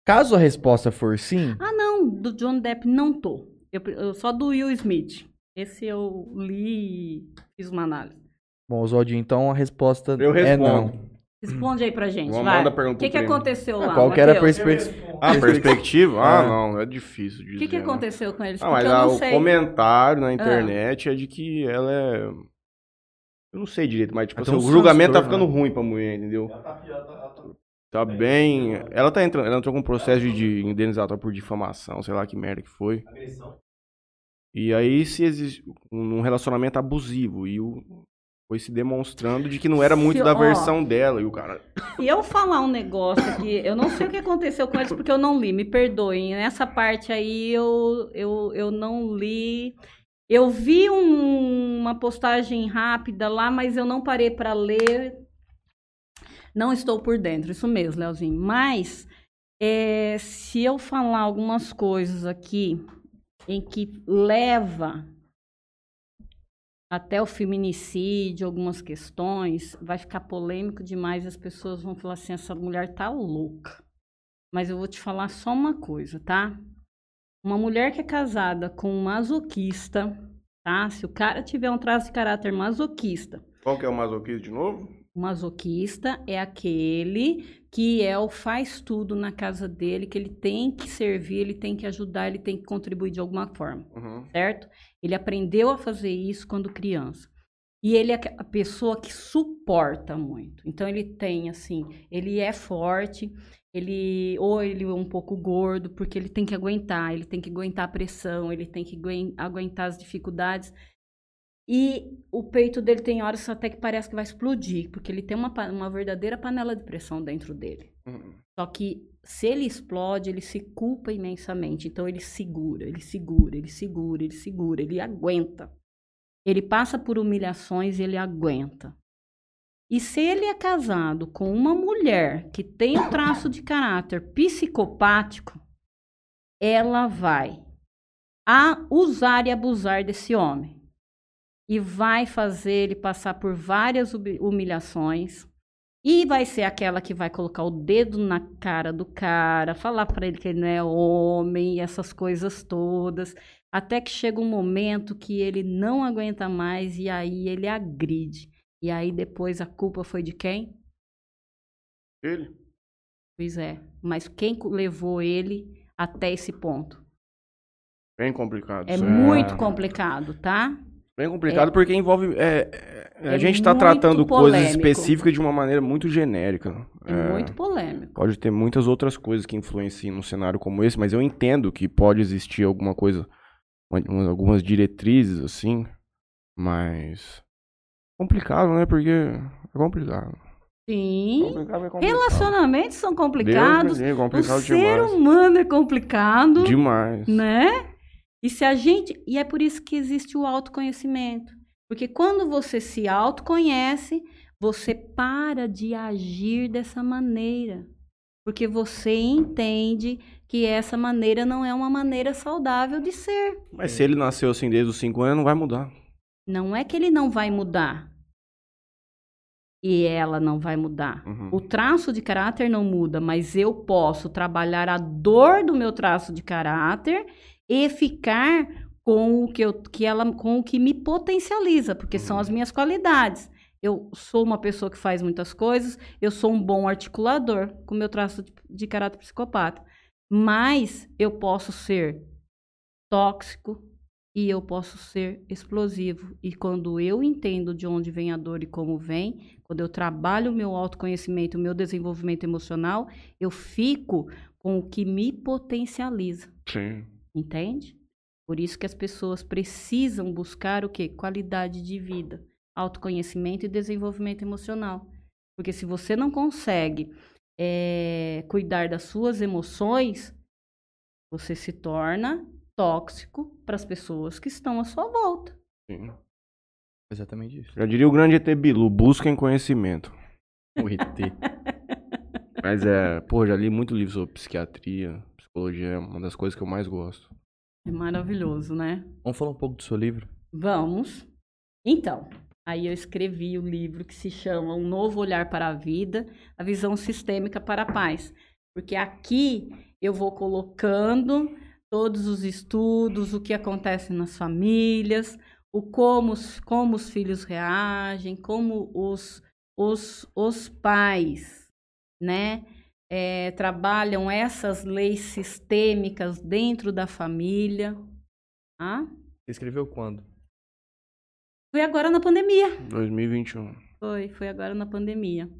Caso a resposta for sim, Ah, não, do John Depp não tô. Eu, eu- só do Will Smith. Esse eu li e fiz uma análise. bom, Oswaldinho, então a resposta Eu é não. respondo. Responde aí pra gente, Vamos vai. mandar O que, que aconteceu lá, Qual que era a Matheus? perspectiva? Ah, perspectiva? Ah, É. não, é difícil de O que, que dizer, né? aconteceu com eles? Ah, Porque mas eu ah, não o sei. comentário na internet é de que ela é. Eu não sei direito, mas tipo, Até assim, um o julgamento tá transtorno, ficando ruim pra mulher, entendeu? Ela tá ela tá- Tá bem. Ela tá entrando. Ela entrou com um processo de- de indenizatório por difamação, sei lá que merda que foi. agressão. E aí se existe um relacionamento abusivo. E o. Foi se demonstrando de que não era muito Se- da ó. versão dela. E o cara. Se eu falar um negócio aqui, eu não sei o que aconteceu com eles porque eu não li, me perdoem. Nessa parte aí eu, eu, eu não li. Eu vi um- uma postagem rápida lá, mas eu não parei para ler. Não estou por dentro, isso mesmo, Leozinho. Mas é, se eu falar algumas coisas aqui em que leva até o feminicídio, algumas questões, vai ficar polêmico demais as pessoas vão falar assim, essa mulher tá louca. Mas eu vou te falar só uma coisa, tá? Uma mulher que é casada com um masoquista, tá? Se o cara tiver um traço de caráter masoquista, Qual que é o masoquismo de novo? o masoquista é aquele que é o faz tudo na casa dele, que ele tem que servir, ele tem que ajudar, ele tem que contribuir de alguma forma Uhum. certo? Ele aprendeu a fazer isso quando criança. E ele é a pessoa que suporta muito. Então ele tem assim, ele é forte, ele ou ele é um pouco gordo, porque ele tem que aguentar, ele tem que aguentar a pressão, ele tem que aguen- aguentar as dificuldades. E o peito dele tem horas até que parece que vai explodir, porque ele tem uma, uma verdadeira panela de pressão dentro dele. Uhum. Só que se ele explode, ele se culpa imensamente. Então ele segura, ele segura, ele segura, ele segura, ele aguenta. Ele passa por humilhações e ele aguenta. E se ele é casado com uma mulher que tem um traço de caráter psicopático, ela vai a usar e abusar desse homem. E vai fazer ele passar por várias humi- humilhações. E vai ser aquela que vai colocar o dedo na cara do cara, falar pra ele que ele não é homem, essas coisas todas, até que chega um momento que ele não aguenta mais e aí ele agride. E aí depois a culpa foi de quem? Ele? Pois é, mas quem levou ele até esse ponto? Bem complicado. É isso muito complicado, tá? Bem complicado porque envolve. é, é, a É gente tá muito tratando coisas polêmico. específicas de uma maneira muito genérica. É, muito polêmico. Pode ter muitas outras coisas que influenciam num cenário como esse, mas eu entendo que pode existir alguma coisa, uma- uma- algumas diretrizes assim, mas. Complicado, né? Porque é complicado. Sim. Complicado é complicado. Relacionamentos são Deus complicados. livre, O complicado ser demais. humano é complicado, Demais. né? E se a gente, e é por isso que existe o autoconhecimento. Porque quando você se autoconhece, você para de agir dessa maneira. Porque você entende que essa maneira não é uma maneira saudável de ser. Mas se ele nasceu assim desde os 5 anos, não vai mudar. Não é que ele não vai mudar. e ela não vai mudar. Uhum. O traço de caráter não muda, mas eu posso trabalhar a dor do meu traço de caráter e ficar com o que, eu, que ela, com o que me potencializa, porque são as minhas qualidades. Eu sou uma pessoa que faz muitas coisas, eu sou um bom articulador com o meu traço de, de caráter psicopata. Mas eu posso ser tóxico e eu posso ser explosivo. E quando eu entendo de onde vem a dor e como vem, quando eu trabalho o meu autoconhecimento, o meu desenvolvimento emocional, eu fico com o que me potencializa. Sim. Entende? Por isso que as pessoas precisam buscar o quê? Qualidade de vida, autoconhecimento e desenvolvimento emocional. Porque se você não consegue eh, cuidar das suas emoções, você se torna tóxico para as pessoas que estão à sua volta. Sim. Exatamente isso. Já diria o grande ET Bilu, busquem conhecimento. O ET. Mas é, pô, já li muito livro sobre psiquiatria, psicologia, é uma das coisas que eu mais gosto. É maravilhoso, né? Vamos falar um pouco do seu livro? Vamos. Então, aí eu escrevi o livro que se chama Um Novo Olhar para a Vida, a Visão Sistêmica para a Paz. Porque aqui eu vou colocando todos os estudos, o que acontece nas famílias, o como, os- como os filhos reagem, como os, os, os pais, né? Eh, trabalham essas leis sistêmicas dentro da família. Tá? Você escreveu quando? Foi agora na pandemia. 2021. Foi, foi agora na pandemia.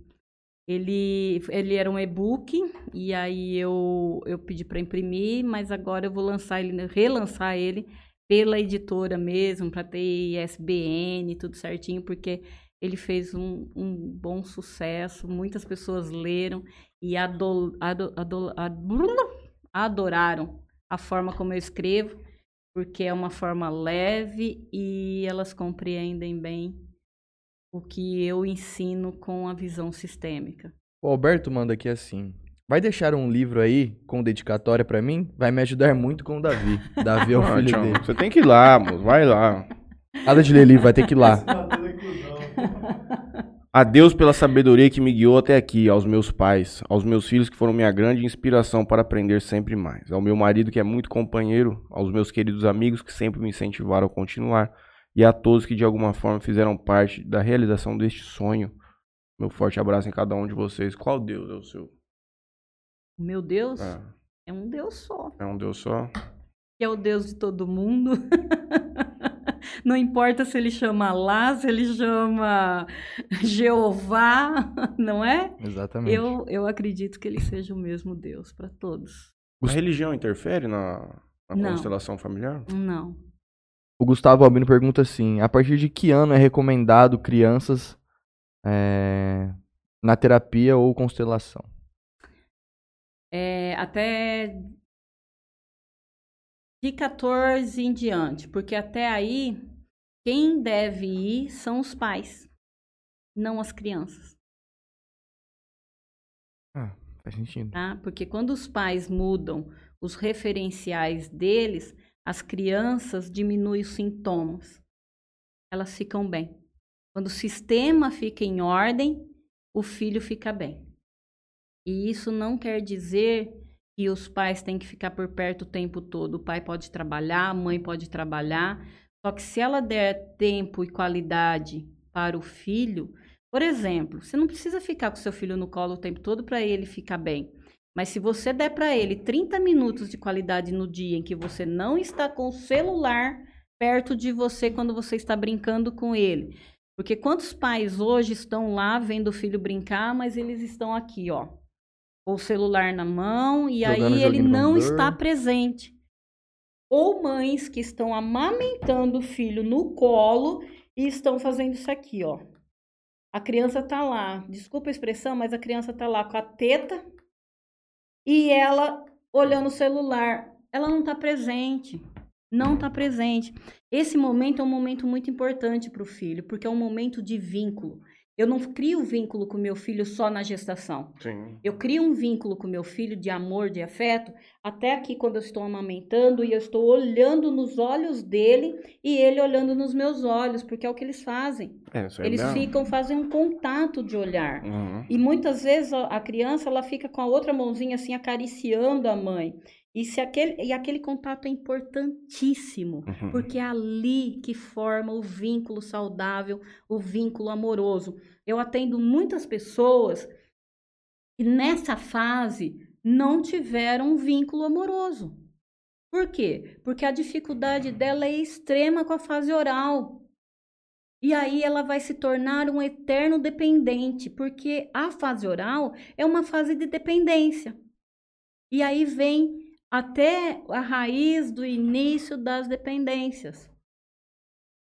Ele, ele era um e-book e aí eu, eu pedi para imprimir, mas agora eu vou lançar ele, relançar ele pela editora mesmo, para ter ISBN, tudo certinho, porque ele fez um, um bom sucesso, muitas pessoas leram e ado, ado, ado, ado- adoraram a forma como eu escrevo, porque é uma forma leve e elas compreendem bem o que eu ensino com a visão sistêmica. O Alberto manda aqui assim. Vai deixar um livro aí com dedicatória pra mim? Vai me ajudar muito com o Davi. Davi é o filho dele. Você tem que ir lá, moço, vai lá. Nada de ler livro, vai ter que ir lá. A Deus pela sabedoria que me guiou até aqui, aos meus pais, aos meus filhos que foram minha grande inspiração para aprender sempre mais, ao meu marido que é muito companheiro, aos meus queridos amigos que sempre me incentivaram a continuar e a todos que de alguma forma fizeram parte da realização deste sonho. Meu forte abraço em cada um de vocês. Qual Deus é o seu? O meu Deus É, é um Deus só, é um Deus só? que é o Deus de todo mundo. Não importa se ele chama Lá, se ele chama Jeová, não é? Exatamente. Eu, eu acredito que ele seja o mesmo Deus para todos. A religião interfere na, na Não. constelação familiar? Não. O Gustavo Albino pergunta assim: a partir de que ano é recomendado crianças é, na terapia ou constelação? É, até de 14 em diante, porque até aí quem deve ir são os pais, não as crianças, Faz sentido. tá? Porque quando os pais mudam os referenciais deles, as crianças diminuem os sintomas. Elas ficam bem. Quando o sistema fica em ordem, o filho fica bem. E isso não quer dizer que os pais têm que ficar por perto o tempo todo. O pai pode trabalhar, a mãe pode trabalhar. Só que se ela der tempo e qualidade para o filho, por exemplo, você não precisa ficar com seu filho no colo o tempo todo para ele ficar bem. Mas se você der para ele 30 minutos de qualidade no dia em que você não está com o celular perto de você quando você está brincando com ele. Porque quantos pais hoje estão lá vendo o filho brincar, mas eles estão aqui, ó, com o celular na mão e Jogando aí ele não está presente. Ou mães que estão amamentando o filho no colo e estão fazendo isso aqui, ó. A criança tá lá, desculpa a expressão, mas a criança tá lá com a teta e ela olhando o celular. Ela não tá presente. Não tá presente. Esse momento é um momento muito importante para o filho, porque é um momento de vínculo. Eu não crio vínculo com meu filho só na gestação. Sim. Eu crio um vínculo com meu filho de amor, de afeto, até aqui quando eu estou amamentando e eu estou olhando nos olhos dele e ele olhando nos meus olhos, porque é o que eles fazem. É, é Eles ficam, fazem um contato de olhar. Uhum. E muitas vezes a a criança ela fica com a outra mãozinha assim acariciando a mãe. E, se aquele, e aquele contato é importantíssimo, Uhum. porque é ali que forma o vínculo saudável, o vínculo amoroso. Eu atendo muitas pessoas que nessa fase não tiveram um vínculo amoroso. Por quê? Porque a dificuldade dela é extrema com a fase oral. E aí ela vai se tornar um eterno dependente, porque a fase oral é uma fase de dependência. E aí vem até a raiz do início das dependências.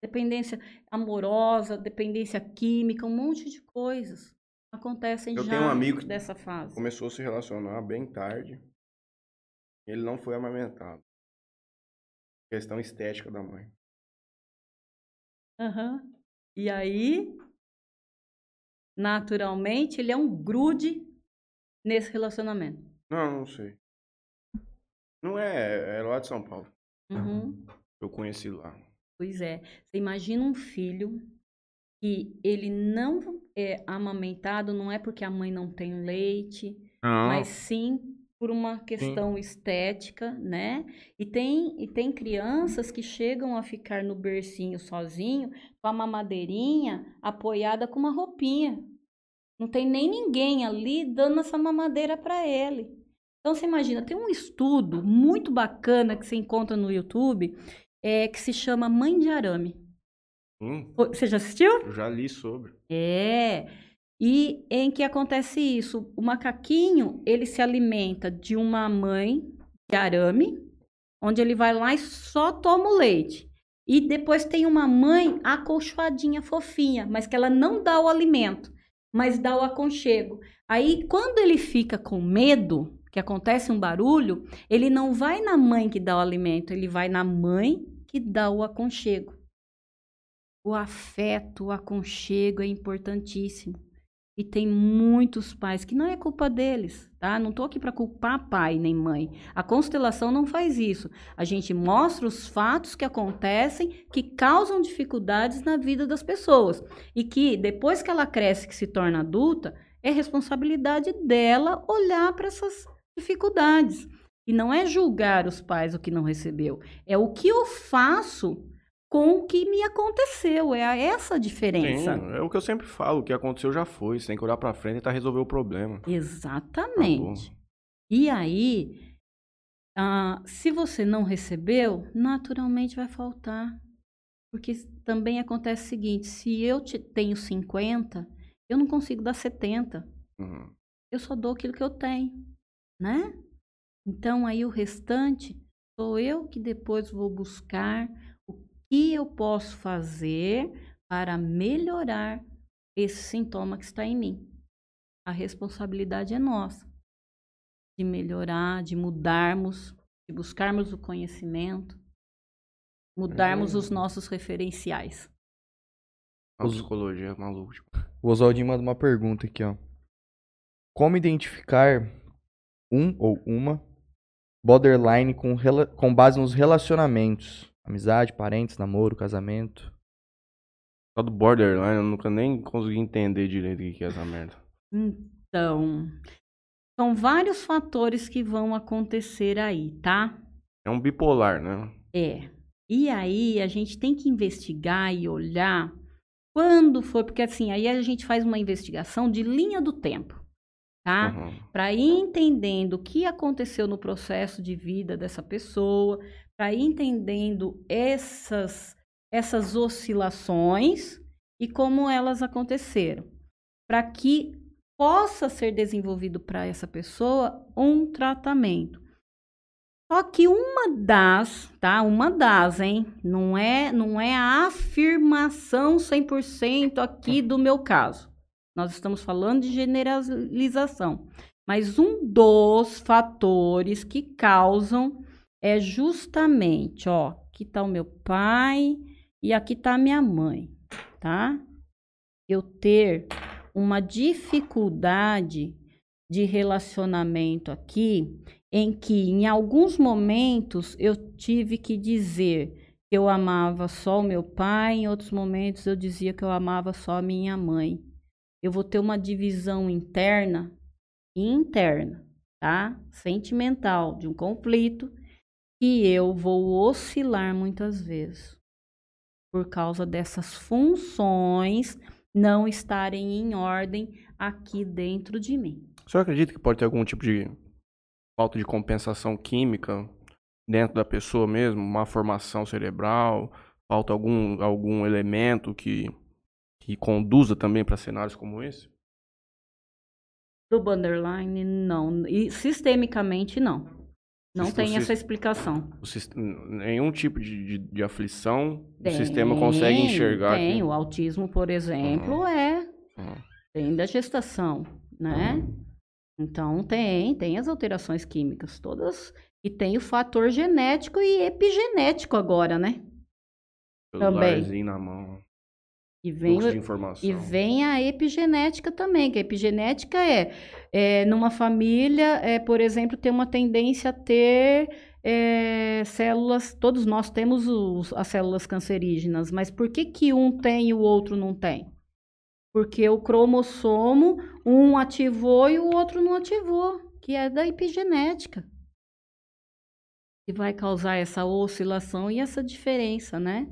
Dependência amorosa, dependência química, um monte de coisas acontecem Eu já tenho um amigo dessa fase. Começou a se relacionar bem tarde. Ele não foi amamentado. Questão estética da mãe. Aham. E aí, naturalmente, ele é um grude nesse relacionamento. Não, não sei. Não é, é lá de São Paulo. Uhum. Eu conheci lá. Pois é. Você imagina um filho que ele não é amamentado, não é porque a mãe não tem leite, Não. mas sim por uma questão estética, né? E tem, e tem crianças que chegam a ficar no bercinho sozinho, com a mamadeirinha apoiada com uma roupinha. Não tem nem ninguém ali dando essa mamadeira para ele. Então você imagina, tem um estudo muito bacana que você encontra no YouTube, é, que se chama Mãe de Arame. Hum, Você já assistiu? eu já li sobre. É. E em que acontece isso? O macaquinho, ele se alimenta de uma mãe de arame, onde ele vai lá e só toma o leite. E depois tem uma mãe acolchoadinha, fofinha, mas que ela não dá o alimento, mas dá o aconchego. Aí, quando ele fica com medo, que acontece um barulho, ele não vai na mãe que dá o alimento, ele vai na mãe que dá o aconchego. O afeto, o aconchego é importantíssimo. E tem muitos pais que não é culpa deles, tá? Não tô aqui para culpar pai nem mãe. A constelação não faz isso. A gente mostra os fatos que acontecem que causam dificuldades na vida das pessoas e que depois que ela cresce, que se torna adulta, é responsabilidade dela olhar para essas dificuldades. E não é julgar os pais o que não recebeu, é o que eu faço com o que me aconteceu. É a- essa a diferença. Sim, é o que eu sempre falo. O que aconteceu já foi. Você tem que olhar pra frente e tentar resolver o problema. Exatamente. E aí, ah, se você não recebeu, naturalmente vai faltar. Porque também acontece o seguinte: se eu te- tenho 50, eu não consigo dar 70. Uhum. Eu só dou aquilo que eu tenho, né? Então aí o restante sou eu que depois vou buscar o que eu posso fazer para melhorar esse sintoma que está em mim. A responsabilidade é nossa de melhorar, de mudarmos, de buscarmos o conhecimento, mudarmos Uhum. os nossos referenciais. A psicologia é maluco. O Oswaldinho manda uma pergunta aqui, ó. Como identificar um ou uma borderline com, com base nos relacionamentos? Amizade, parentes, namoro, casamento. Só do borderline, eu nunca nem consegui entender direito o que que é essa merda. Então, são vários fatores que vão acontecer aí, tá? É um bipolar, né? É. E aí a gente tem que investigar e olhar quando foi, porque assim, aí a gente faz uma investigação de linha do tempo, tá? Uhum. Para ir entendendo o que aconteceu no processo de vida dessa pessoa, para ir entendendo essas essas oscilações e como elas aconteceram, para que possa ser desenvolvido para essa pessoa um tratamento. Só que uma das, tá? Uma das, hein? Não é, não é a afirmação 100% aqui do meu caso. Nós estamos falando de generalização. Mas um dos fatores que causam é justamente, ó, aqui tá o meu pai e aqui tá a minha mãe, tá? Eu ter uma dificuldade de relacionamento aqui, em que em alguns momentos eu tive que dizer que eu amava só o meu pai, em outros momentos eu dizia que eu amava só a minha mãe. Eu vou ter uma divisão interna e interna, tá? Sentimental, de um conflito, que eu vou oscilar muitas vezes por causa dessas funções não estarem em ordem aqui dentro de mim. Senhor acredita que pode ter algum tipo de falta de compensação química dentro da pessoa mesmo? Má formação cerebral? Falta algum, algum elemento que, que conduza também para cenários como esse? Do borderline, não. E sistemicamente, não. Não tem essa explicação. O nenhum tipo de, de, de aflição Tem, o sistema consegue enxergar. Tem, o autismo, por exemplo, é Ah. tem da gestação, né? Então tem, tem as alterações químicas todas e tem o fator genético e epigenético agora, né? Celularzinho na mão. E vem, e vem a epigenética também, que a epigenética é, é numa família, é, por exemplo, tem uma tendência a ter é, células, todos nós temos os- as células cancerígenas, mas por que que um tem e o outro não tem? Porque o cromossomo, um ativou e o outro não ativou, que é da epigenética. Que vai causar essa oscilação e essa diferença, né?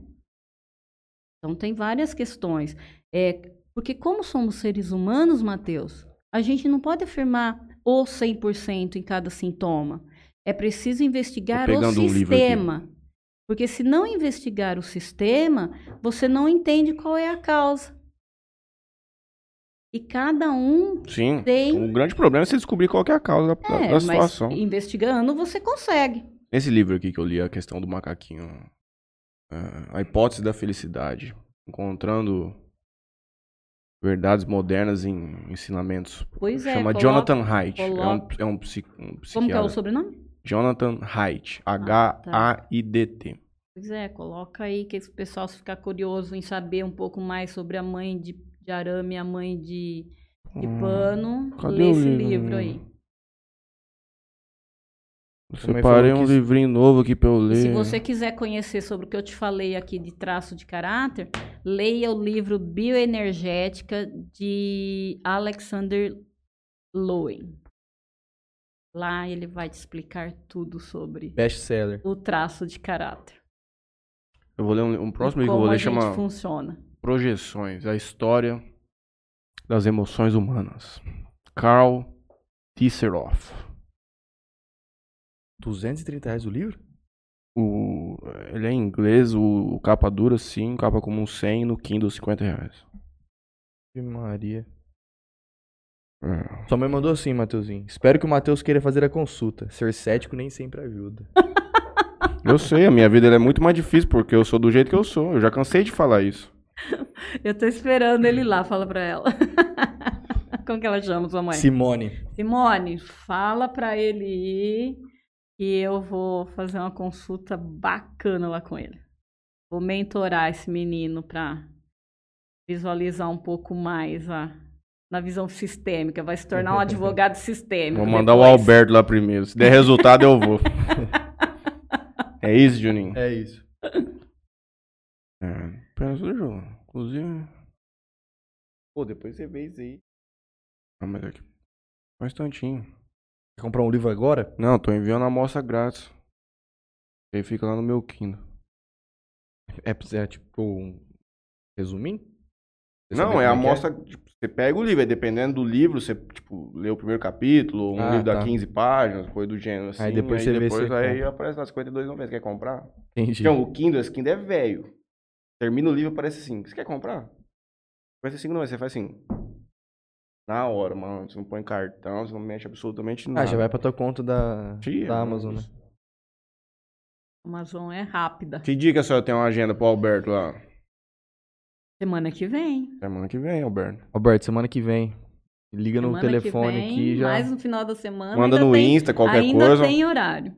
Então, tem várias questões. É, porque como somos seres humanos, Mateus, a gente não pode afirmar o 100% em cada sintoma. É preciso investigar o pegando um sistema. Porque se não investigar o sistema, você não entende qual é a causa. E cada um Sim. tem. O grande problema é você descobrir qual é a causa da, É, da mas situação. investigando você consegue. Nesse livro aqui que eu li, a questão do macaquinho, a hipótese da felicidade, encontrando verdades modernas em ensinamentos. Pois é, Chama coloca- Jonathan Haidt. É um, coloca- é um, psi- um Como que é psiquiatra. o sobrenome? Jonathan Haidt. tá. H-A-I-D-T. Pois é, coloca aí que o pessoal se ficar curioso em saber um pouco mais sobre a mãe de, de arame e a mãe de, de Hum, pano, cadê lê esse livro? livro aí. Separei um que- livrinho novo aqui pra eu ler. se você quiser conhecer sobre o que eu te falei aqui de traço de caráter, leia o livro Bioenergética de Alexander Lowen. Lá ele vai te explicar tudo sobre Best seller. o traço de caráter. Eu vou ler um, um próximo livro que eu como vou ler chama funciona. Projeções, a história das emoções humanas. Carl Tisseroff. 230 reais o livro? O, ele é em inglês, o, o capa dura sim, capa comum 100, no Kindle 50 reais. Ave Maria. É. Sua mãe mandou assim, Mateuzinho. Espero que o Mateus queira fazer a consulta. Ser cético nem sempre ajuda. Eu sei, a minha vida ela é muito mais difícil porque eu sou do jeito que eu sou. Eu já cansei de falar isso. Eu tô esperando ele lá, fala pra ela. Como que ela chama sua mãe? Simone. Simone, fala pra ele ir que eu vou fazer uma consulta bacana lá com ele. Vou mentorar esse menino pra visualizar um pouco mais a, na visão sistêmica. Vai se tornar um advogado sistêmico. Vou mandar o depois. Alberto lá primeiro. Se der resultado, eu vou. é isso, Juninho? É isso. É. Pensa, eu- Inclusive. Pô, depois você vê isso aí. Ah, mas aqui. Só um instantinho. Quer comprar um livro agora? Não, tô enviando a amostra grátis. Aí fica lá no meu Kindle. É, é tipo um resuminho? Você Não, é a como que amostra. tipo, você pega o livro, aí dependendo do livro, você, tipo, lê o primeiro capítulo, um Ah, livro tá. dá 15 páginas, coisa do gênero assim. Aí depois você vê se depois você aí compra. aparece lá 52,90. Quer comprar? Entendi. Então, o Kindle, esse Kindle é velho. Termina o livro aparece assim. Você quer comprar? Vai ser 5 não, você faz assim. Na hora, mano. Você não põe cartão, você não mexe absolutamente nada. Ah, já vai pra tua conta da, Tia, da. Amazon, né? Amazon é rápida. Que dia que a senhora tem uma agenda pro Alberto lá? Semana que vem. Semana que vem, Alberto. Alberto, semana que vem. Liga no Semana que telefone vem, aqui já. Mais no final da semana. Manda ainda no tem- Insta, qualquer ainda coisa. tem horário.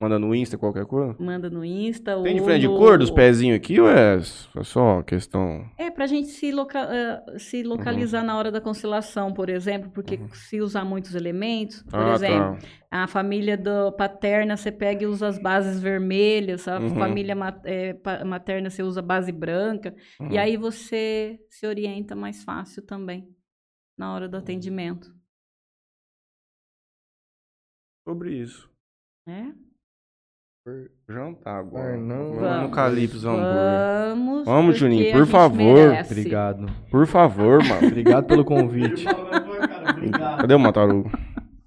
Manda no Insta, qualquer coisa? Manda no Insta. Tem ou diferente de cor dos pezinhos aqui ou é só questão... É, pra gente se, loca- eh, se Uhum. localizar na hora da constelação, por exemplo, porque se usar muitos elementos, por Ah, exemplo, tá. a família do paterna você pega e usa as bases vermelhas, a Uhum. família pa- materna você usa base branca, Uhum. e aí você se orienta mais fácil também na hora do atendimento. Sobre isso. né? Jantar agora. Vamos no. Calypso Hambúrguer. Vamos. Vamos, Juninho, por favor. merece. Obrigado. Por favor, mano. Obrigado pelo convite. Cadê o Matarugo?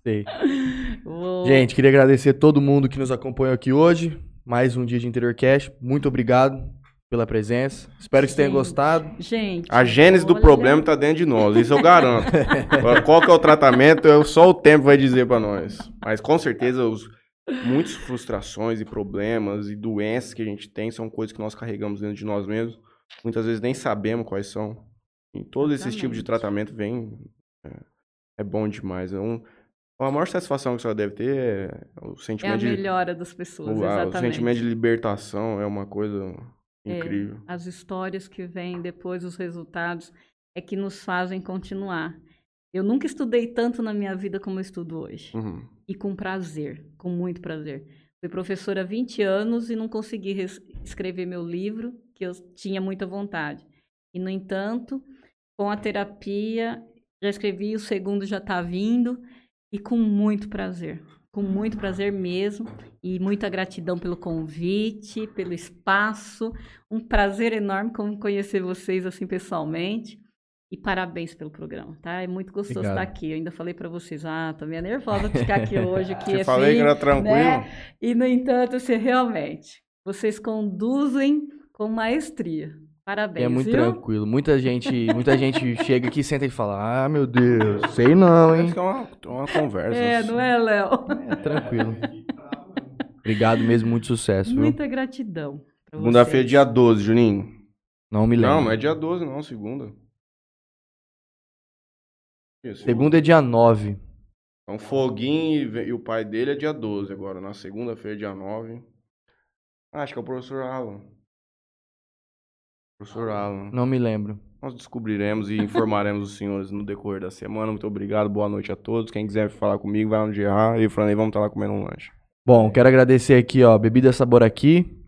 Sei. Vou- Gente, queria agradecer todo mundo que nos acompanhou aqui hoje. Mais um dia de Interior Cash. Muito obrigado pela presença. Espero que vocês tenham gostado. Gente. A gênese do problema tá dentro de nós, isso eu garanto. Agora, Qual que é o tratamento, só o tempo vai dizer pra nós. Mas com certeza, os, muitas frustrações e problemas e doenças que a gente tem são coisas que nós carregamos dentro de nós mesmos. Muitas vezes nem sabemos quais são. E todos esses tipos de Exatamente. tratamento vem. É, é bom demais. É um, a maior satisfação que a senhora deve ter é o É a sentimento de. melhora das pessoas, o, a- o exatamente. sentimento de libertação é uma coisa É, incrível. as histórias que vêm depois, os resultados, é que nos fazem continuar. Eu nunca estudei tanto na minha vida como eu estudo hoje. Uhum. E com prazer, com muito prazer. Fui professora há 20 anos e não consegui escrever meu livro, que eu tinha muita vontade. E, no entanto, com a terapia, já escrevi, o segundo já está vindo, e com muito prazer. Com muito prazer mesmo. E muita gratidão pelo convite, pelo espaço. Um prazer enorme como conhecer vocês assim pessoalmente. E parabéns pelo programa, tá? É muito gostoso Obrigado. estar aqui. Eu ainda falei para vocês, ah, tô meio nervosa de ficar aqui hoje, que Te é falei que fim, era tranquilo. né? E, no entanto, assim, realmente, vocês conduzem com maestria. Parabéns, É muito viu? tranquilo. Muita gente, muita gente chega aqui, senta e fala: Ah, meu Deus, sei não, hein? É uma, uma conversa. É, assim. não é, Léo? É tranquilo. Obrigado mesmo, muito sucesso, viu? Muita gratidão. pra Segunda-feira, dia 12, Juninho. Não me lembro. Não, não é dia 12, não, segunda. Isso, Segunda é dia 9. Então, Foguinho e e o pai dele é dia 12 agora. Na segunda-feira, dia 9. Ah, acho que é o professor Alan. Professor Alan. Não me lembro. Nós descobriremos e informaremos os senhores no decorrer da semana. Muito obrigado, boa noite a todos. Quem quiser falar comigo, vai Gerard. Eu e o Franley vamos estar lá comendo um lanche. Bom, quero agradecer aqui, ó, Bebida Sabor aqui.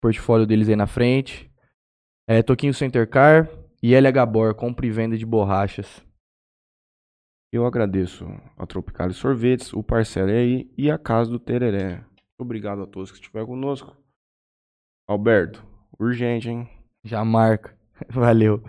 Portfólio deles aí na frente. É, Toquinho Center Car e LH Bor, compra e venda de borrachas. Eu agradeço a Tropical Sorvetes, o Parcela aí e a Casa do Tereré. Obrigado a todos que estiveram conosco. Alberto, urgente, hein? Já marca. Valeu.